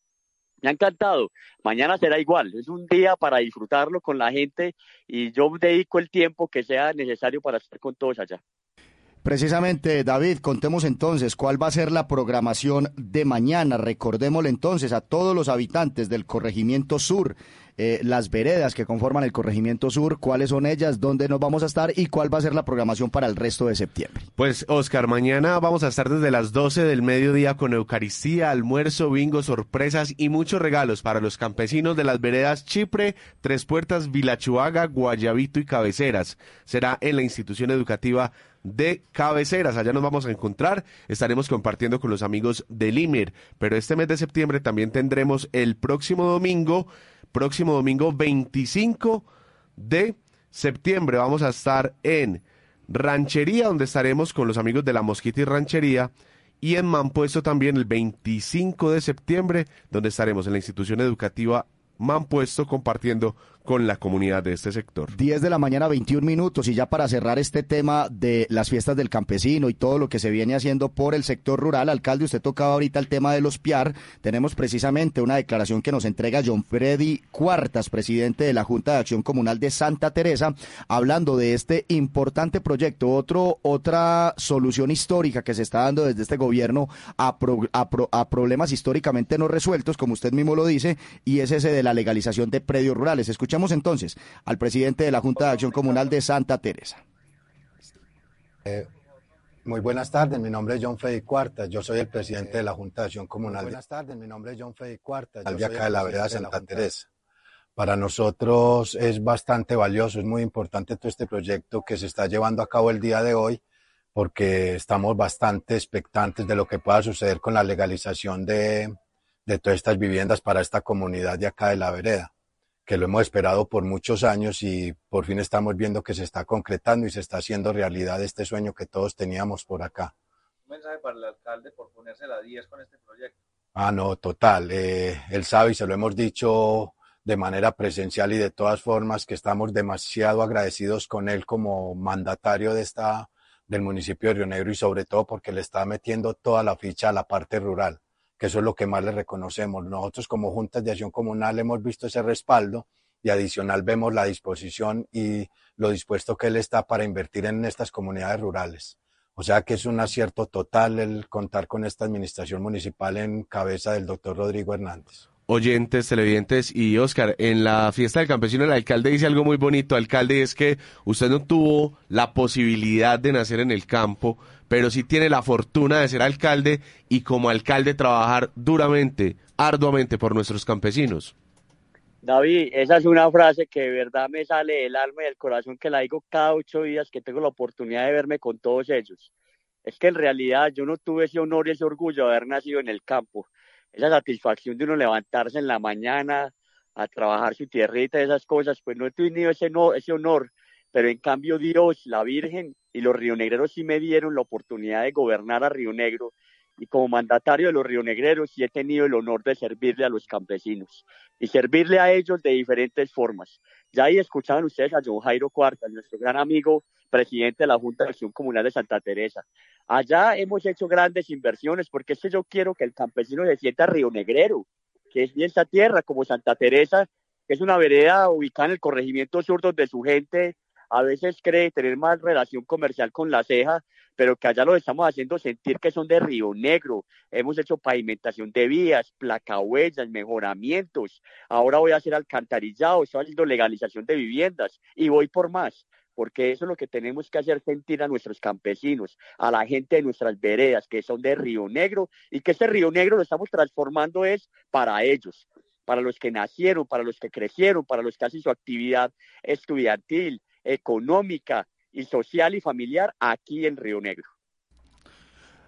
Me ha encantado. Mañana será igual. Es un día para disfrutarlo con la gente y yo dedico el tiempo que sea necesario para estar con todos allá. Precisamente, David, contemos entonces cuál va a ser la programación de mañana. Recordémosle entonces a todos los habitantes del corregimiento sur eh, las veredas que conforman el corregimiento sur, cuáles son ellas, dónde nos vamos a estar y cuál va a ser la programación para el resto de septiembre. Pues Oscar, mañana vamos a estar desde las 12 del mediodía con Eucaristía, almuerzo, bingo, sorpresas y muchos regalos para los campesinos de las veredas Chipre, Tres Puertas, Vilachuaga, Guayabito y Cabeceras. Será en la institución educativa de cabeceras. Allá nos vamos a encontrar, estaremos compartiendo con los amigos de Limir, pero este mes de septiembre también tendremos el próximo domingo próximo domingo 25 de septiembre. Vamos a estar en Ranchería, donde estaremos con los amigos de la Mosquita y Ranchería. Y en Mampuesto también el 25 de septiembre, donde estaremos en la institución educativa Mampuesto compartiendo con la comunidad de este sector. 10 de la mañana, 21 minutos. Y ya para cerrar este tema de las fiestas del campesino y todo lo que se viene haciendo por el sector rural, alcalde, usted tocaba ahorita el tema de los PIAR. Tenemos precisamente una declaración que nos entrega John Freddy Cuartas, presidente de la Junta de Acción Comunal de Santa Teresa, hablando de este importante proyecto. Otro, otra solución histórica que se está dando desde este gobierno a, a problemas históricamente no resueltos, como usted mismo lo dice, y es ese de la legalización de predios rurales. Escucha entonces al presidente de la Junta de Acción Comunal de Santa Teresa. Eh, muy buenas tardes, mi nombre es John Freddy Cuartas, yo soy el presidente de la Junta de Acción Comunal. buenas tardes, mi nombre es John Freddy Cuartas. Yo acá de la vereda Santa Teresa. Para nosotros es bastante valioso, es muy importante todo este proyecto que se está llevando a cabo el día de hoy, porque estamos bastante expectantes de lo que pueda suceder con la legalización de, de todas estas viviendas para esta comunidad de acá de la vereda que lo hemos esperado por muchos años y por fin estamos viendo que se está concretando y se está haciendo realidad este sueño que todos teníamos por acá. Un mensaje para el alcalde por ponerse la 10 con este proyecto. Ah, no, total. Eh, él sabe y se lo hemos dicho de manera presencial y de todas formas que estamos demasiado agradecidos con él como mandatario de esta del municipio de Río Negro y sobre todo porque le está metiendo toda la ficha a la parte rural que eso es lo que más le reconocemos. Nosotros como juntas de acción comunal hemos visto ese respaldo y adicional vemos la disposición y lo dispuesto que él está para invertir en estas comunidades rurales. O sea que es un acierto total el contar con esta administración municipal en cabeza del doctor Rodrigo Hernández oyentes, televidentes y Oscar, en la fiesta del campesino el alcalde dice algo muy bonito, alcalde, es que usted no tuvo la posibilidad de nacer en el campo, pero sí tiene la fortuna de ser alcalde y como alcalde trabajar duramente, arduamente por nuestros campesinos. David, esa es una frase que de verdad me sale del alma y del corazón, que la digo cada ocho días que tengo la oportunidad de verme con todos ellos. Es que en realidad yo no tuve ese honor y ese orgullo de haber nacido en el campo. Esa satisfacción de uno levantarse en la mañana a trabajar su tierrita, esas cosas, pues no he tenido ese, no, ese honor pero en cambio Dios, la Virgen y los rionegreros sí me dieron la oportunidad de gobernar a Río Negro y como mandatario de los rionegreros sí he tenido el honor de servirle a los campesinos y servirle a ellos de diferentes formas. Ya ahí escuchaban ustedes a John Jairo Cuartas, nuestro gran amigo, presidente de la Junta de Acción Comunal de Santa Teresa. Allá hemos hecho grandes inversiones porque es que yo quiero que el campesino se sienta rionegrero, que es esta tierra como Santa Teresa, que es una vereda ubicada en el corregimiento sur donde su gente a veces cree tener más relación comercial con la ceja, pero que allá lo estamos haciendo sentir que son de Río Negro. Hemos hecho pavimentación de vías, placahuellas, mejoramientos. Ahora voy a hacer alcantarillado, estoy haciendo legalización de viviendas y voy por más porque eso es lo que tenemos que hacer sentir a nuestros campesinos, a la gente de nuestras veredas, que son de Río Negro, y que este Río Negro lo estamos transformando es para ellos, para los que nacieron, para los que crecieron, para los que hacen su actividad estudiantil, económica y social y familiar aquí en Río Negro.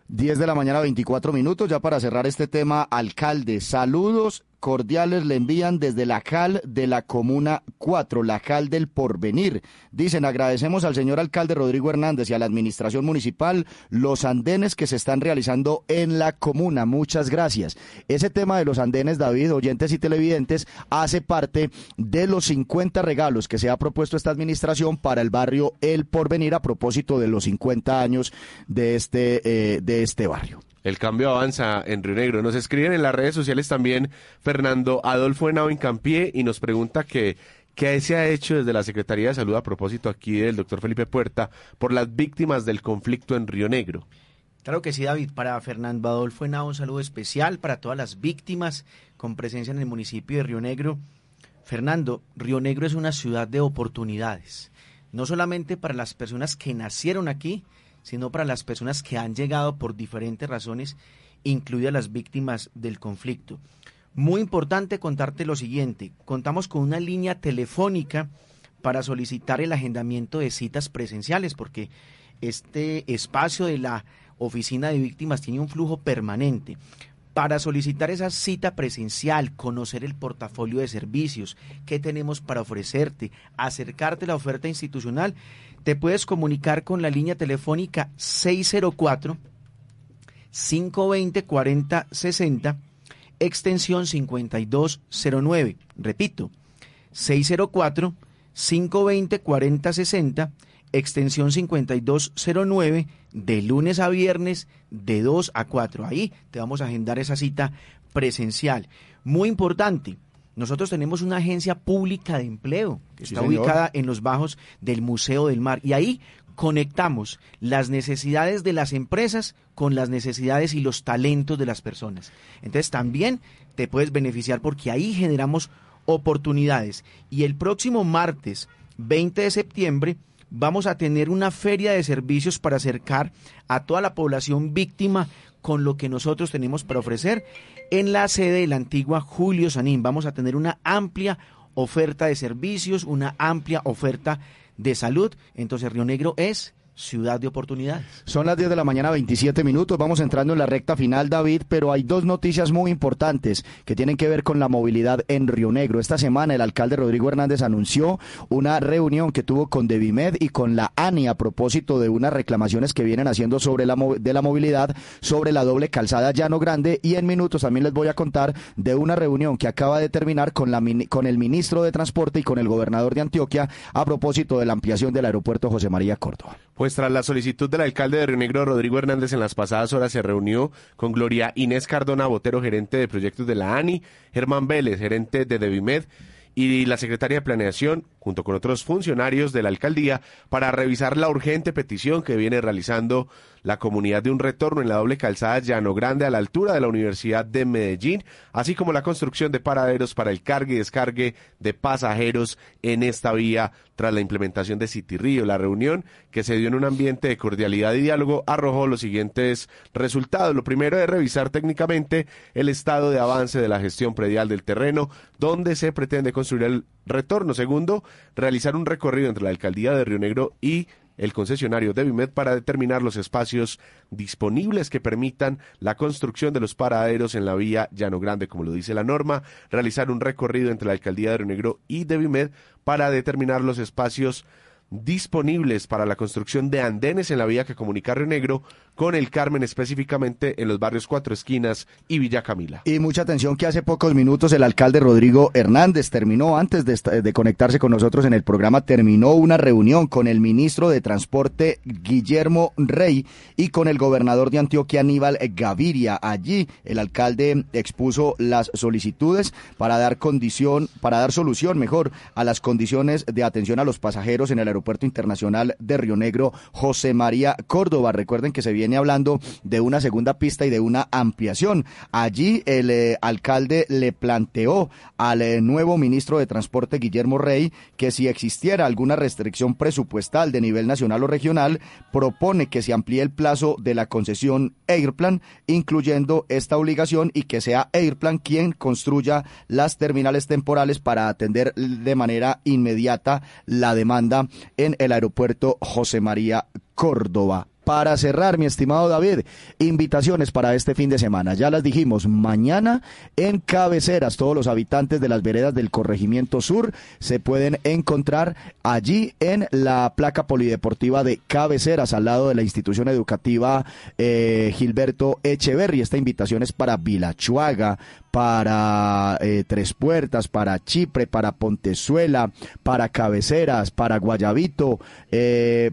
10 de la mañana, 24 minutos. Ya para cerrar este tema, alcalde, saludos cordiales le envían desde la CAL de la Comuna 4, la CAL del Porvenir. Dicen, agradecemos al señor alcalde Rodrigo Hernández y a la administración municipal los andenes que se están realizando en la comuna. Muchas gracias. Ese tema de los andenes, David, oyentes y televidentes, hace parte de los 50 regalos que se ha propuesto esta administración para el barrio El Porvenir a propósito de los 50 años de este, eh, de este barrio. El cambio avanza en Río Negro. Nos escriben en las redes sociales también Fernando Adolfo Henao Campié y nos pregunta que ¿Qué se ha hecho desde la Secretaría de Salud a propósito aquí del doctor Felipe Puerta por las víctimas del conflicto en Río Negro? Claro que sí, David. Para Fernando Adolfo Henao, un saludo especial para todas las víctimas con presencia en el municipio de Río Negro. Fernando, Río Negro es una ciudad de oportunidades, no solamente para las personas que nacieron aquí, sino para las personas que han llegado por diferentes razones, incluidas las víctimas del conflicto. Muy importante contarte lo siguiente, contamos con una línea telefónica para solicitar el agendamiento de citas presenciales, porque este espacio de la oficina de víctimas tiene un flujo permanente. Para solicitar esa cita presencial, conocer el portafolio de servicios, qué tenemos para ofrecerte, acercarte a la oferta institucional, te puedes comunicar con la línea telefónica 604 520 4060 extensión 5209. Repito, 604 520 4060 extensión 5209 de lunes a viernes de 2 a 4. Ahí te vamos a agendar esa cita presencial. Muy importante, nosotros tenemos una agencia pública de empleo que Sí, está señor. ubicada en los bajos del Museo del Mar y ahí conectamos las necesidades de las empresas con las necesidades y los talentos de las personas. Entonces también te puedes beneficiar porque ahí generamos oportunidades. Y el próximo martes 20 de septiembre vamos a tener una feria de servicios para acercar a toda la población víctima con lo que nosotros tenemos para ofrecer en la sede de la antigua Julio Sanín. Vamos a tener una amplia oferta de servicios, una amplia oferta de salud. Entonces Río Negro es ciudad de oportunidades. Son las 10 de la mañana, 27 minutos. Vamos entrando en la recta final, David, pero hay dos noticias muy importantes que tienen que ver con la movilidad en Río Negro. Esta semana el alcalde Rodrigo Hernández anunció una reunión que tuvo con Devimed y con la ANI a propósito de unas reclamaciones que vienen haciendo sobre la, de la movilidad, sobre la doble calzada Llano Grande. Y en minutos también les voy a contar de una reunión que acaba de terminar con, la, con el ministro de Transporte y con el gobernador de Antioquia a propósito de la ampliación del aeropuerto José María Córdoba. Pues tras la solicitud del alcalde de Río Negro, Rodrigo Hernández, en las pasadas horas se reunió con Gloria Inés Cardona Botero, gerente de proyectos de la ANI, Germán Vélez, gerente de Devimed, y la secretaria de Planeación, junto con otros funcionarios de la alcaldía, para revisar la urgente petición que viene realizando la comunidad de un retorno en la doble calzada Llano Grande a la altura de la Universidad de Medellín, así como la construcción de paraderos para el cargue y descargue de pasajeros en esta vía tras la implementación de City Río. La reunión, que se dio en un ambiente de cordialidad y diálogo, arrojó los siguientes resultados. Lo primero es revisar técnicamente el estado de avance de la gestión predial del terreno, donde se pretende construir el retorno. Segundo, realizar un recorrido entre la alcaldía de Río Negro y el concesionario Devimed para determinar los espacios disponibles que permitan la construcción de los paraderos en la vía Llano Grande, como lo dice la norma, realizar un recorrido entre la alcaldía de Río Negro y Devimed para determinar los espacios disponibles para la construcción de andenes en la vía que comunica Río Negro con el Carmen específicamente en los barrios Cuatro Esquinas y Villa Camila. Y mucha atención que hace pocos minutos el alcalde Rodrigo Hernández terminó, antes de, conectarse con nosotros en el programa, terminó una reunión con el ministro de Transporte Guillermo Rey y con el gobernador de Antioquia Aníbal Gaviria. Allí el alcalde expuso las solicitudes para dar condición, para dar solución mejor a las condiciones de atención a los pasajeros en el Aeropuerto Internacional de Río Negro José María Córdoba. Recuerden que se viene hablando de una segunda pista y de una ampliación. Allí el eh, alcalde le planteó al eh, nuevo ministro de Transporte Guillermo Rey que si existiera alguna restricción presupuestal de nivel nacional o regional, propone que se amplíe el plazo de la concesión Airplan, incluyendo esta obligación y que sea Airplan quien construya las terminales temporales para atender de manera inmediata la demanda en el aeropuerto José María Córdoba. Para cerrar, mi estimado David, invitaciones para este fin de semana. Ya las dijimos, mañana en Cabeceras, todos los habitantes de las veredas del Corregimiento Sur se pueden encontrar allí en la placa polideportiva de Cabeceras, al lado de la institución educativa eh, Gilberto Echeverry. Esta invitación es para Vilachuaga, para eh, Tres Puertas, para Chipre, para Pontezuela, para Cabeceras, para Guayabito, eh,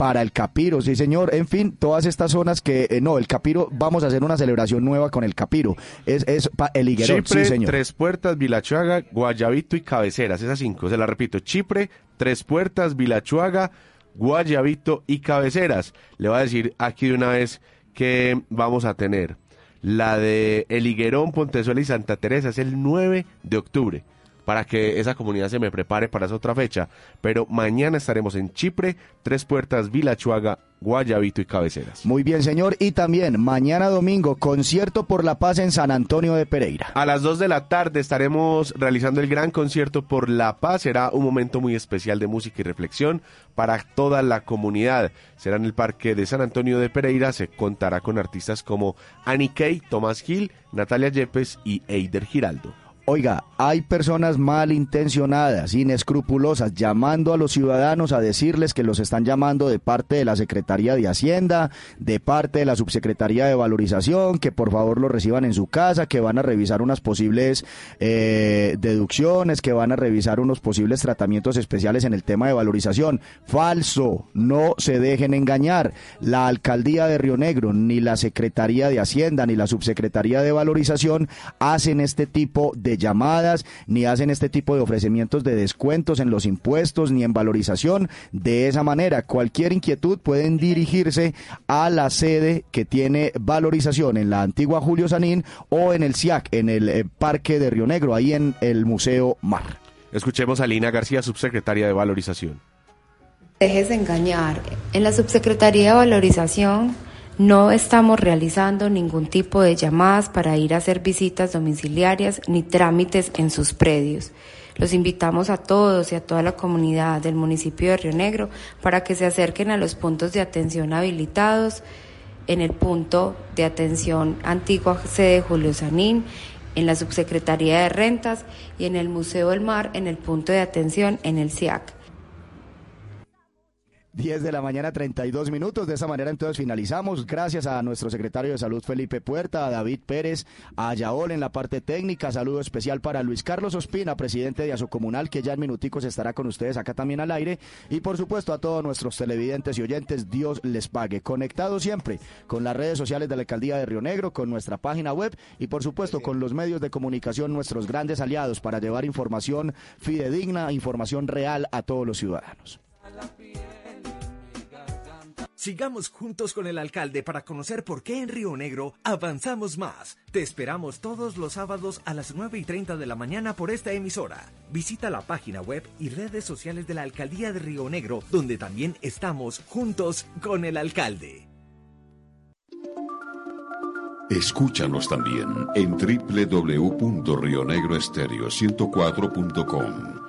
para el Capiro, sí señor. En fin, todas estas zonas que, eh, no, el Capiro, vamos a hacer una celebración nueva con el Capiro. Es, es pa- el Higuerón, Chipre, sí señor. Tres Puertas, Vilachuaga, Guayabito y Cabeceras. Esas cinco, se las repito. Chipre, Tres Puertas, Vilachuaga, Guayabito y Cabeceras. Le voy a decir aquí de una vez que vamos a tener la de El Higuerón, Pontezuela y Santa Teresa. Es el 9 de octubre. Para que esa comunidad se me prepare para esa otra fecha. Pero mañana estaremos en Chipre, Tres Puertas, Vilachuaga, Guayabito y Cabeceras. Muy bien, señor. Y también mañana domingo, concierto por la paz en San Antonio de Pereira. A las 2 de la tarde estaremos realizando el gran concierto por la paz. Será un momento muy especial de música y reflexión para toda la comunidad. Será en el Parque de San Antonio de Pereira. Se contará con artistas como Annie Kay, Tomás Gil, Natalia Yepes y Eider Giraldo. Oiga, hay personas malintencionadas, inescrupulosas, llamando a los ciudadanos a decirles que los están llamando de parte de la Secretaría de Hacienda, de parte de la Subsecretaría de Valorización, que por favor lo reciban en su casa, que van a revisar unas posibles eh, deducciones, que van a revisar unos posibles tratamientos especiales en el tema de valorización. Falso, no se dejen engañar. La Alcaldía de Río Negro, ni la Secretaría de Hacienda, ni la Subsecretaría de Valorización hacen este tipo de llamadas, ni hacen este tipo de ofrecimientos de descuentos en los impuestos, ni en valorización. De esa manera, cualquier inquietud pueden dirigirse a la sede que tiene valorización en la antigua Julio Sanín o en el SIAC, en el eh, Parque de Río Negro, ahí en el Museo Mar. Escuchemos a Lina García, subsecretaria de Valorización. Dejes de engañar. En la Subsecretaría de Valorización no estamos realizando ningún tipo de llamadas para ir a hacer visitas domiciliarias ni trámites en sus predios. Los invitamos a todos y a toda la comunidad del municipio de Río Negro para que se acerquen a los puntos de atención habilitados en el punto de atención antigua sede Julio Sanín, en la Subsecretaría de Rentas y en el Museo del Mar en el punto de atención en el SIAC. 10 de la mañana, 32 minutos. De esa manera, entonces finalizamos. Gracias a nuestro secretario de Salud, Felipe Puerta, a David Pérez, a Yaol en la parte técnica. Saludo especial para Luis Carlos Ospina, presidente de Asocomunal, que ya en minuticos estará con ustedes acá también al aire. Y por supuesto, a todos nuestros televidentes y oyentes, Dios les pague. Conectados siempre con las redes sociales de la Alcaldía de Río Negro, con nuestra página web y por supuesto con los medios de comunicación, nuestros grandes aliados, para llevar información fidedigna, información real a todos los ciudadanos. Sigamos juntos con el alcalde para conocer por qué en Río Negro avanzamos más. Te esperamos todos los sábados a las 9 y 30 de la mañana por esta emisora. Visita la página web y redes sociales de la alcaldía de Río Negro, donde también estamos juntos con el alcalde. Escúchanos también en www.rionegroestereo104.com.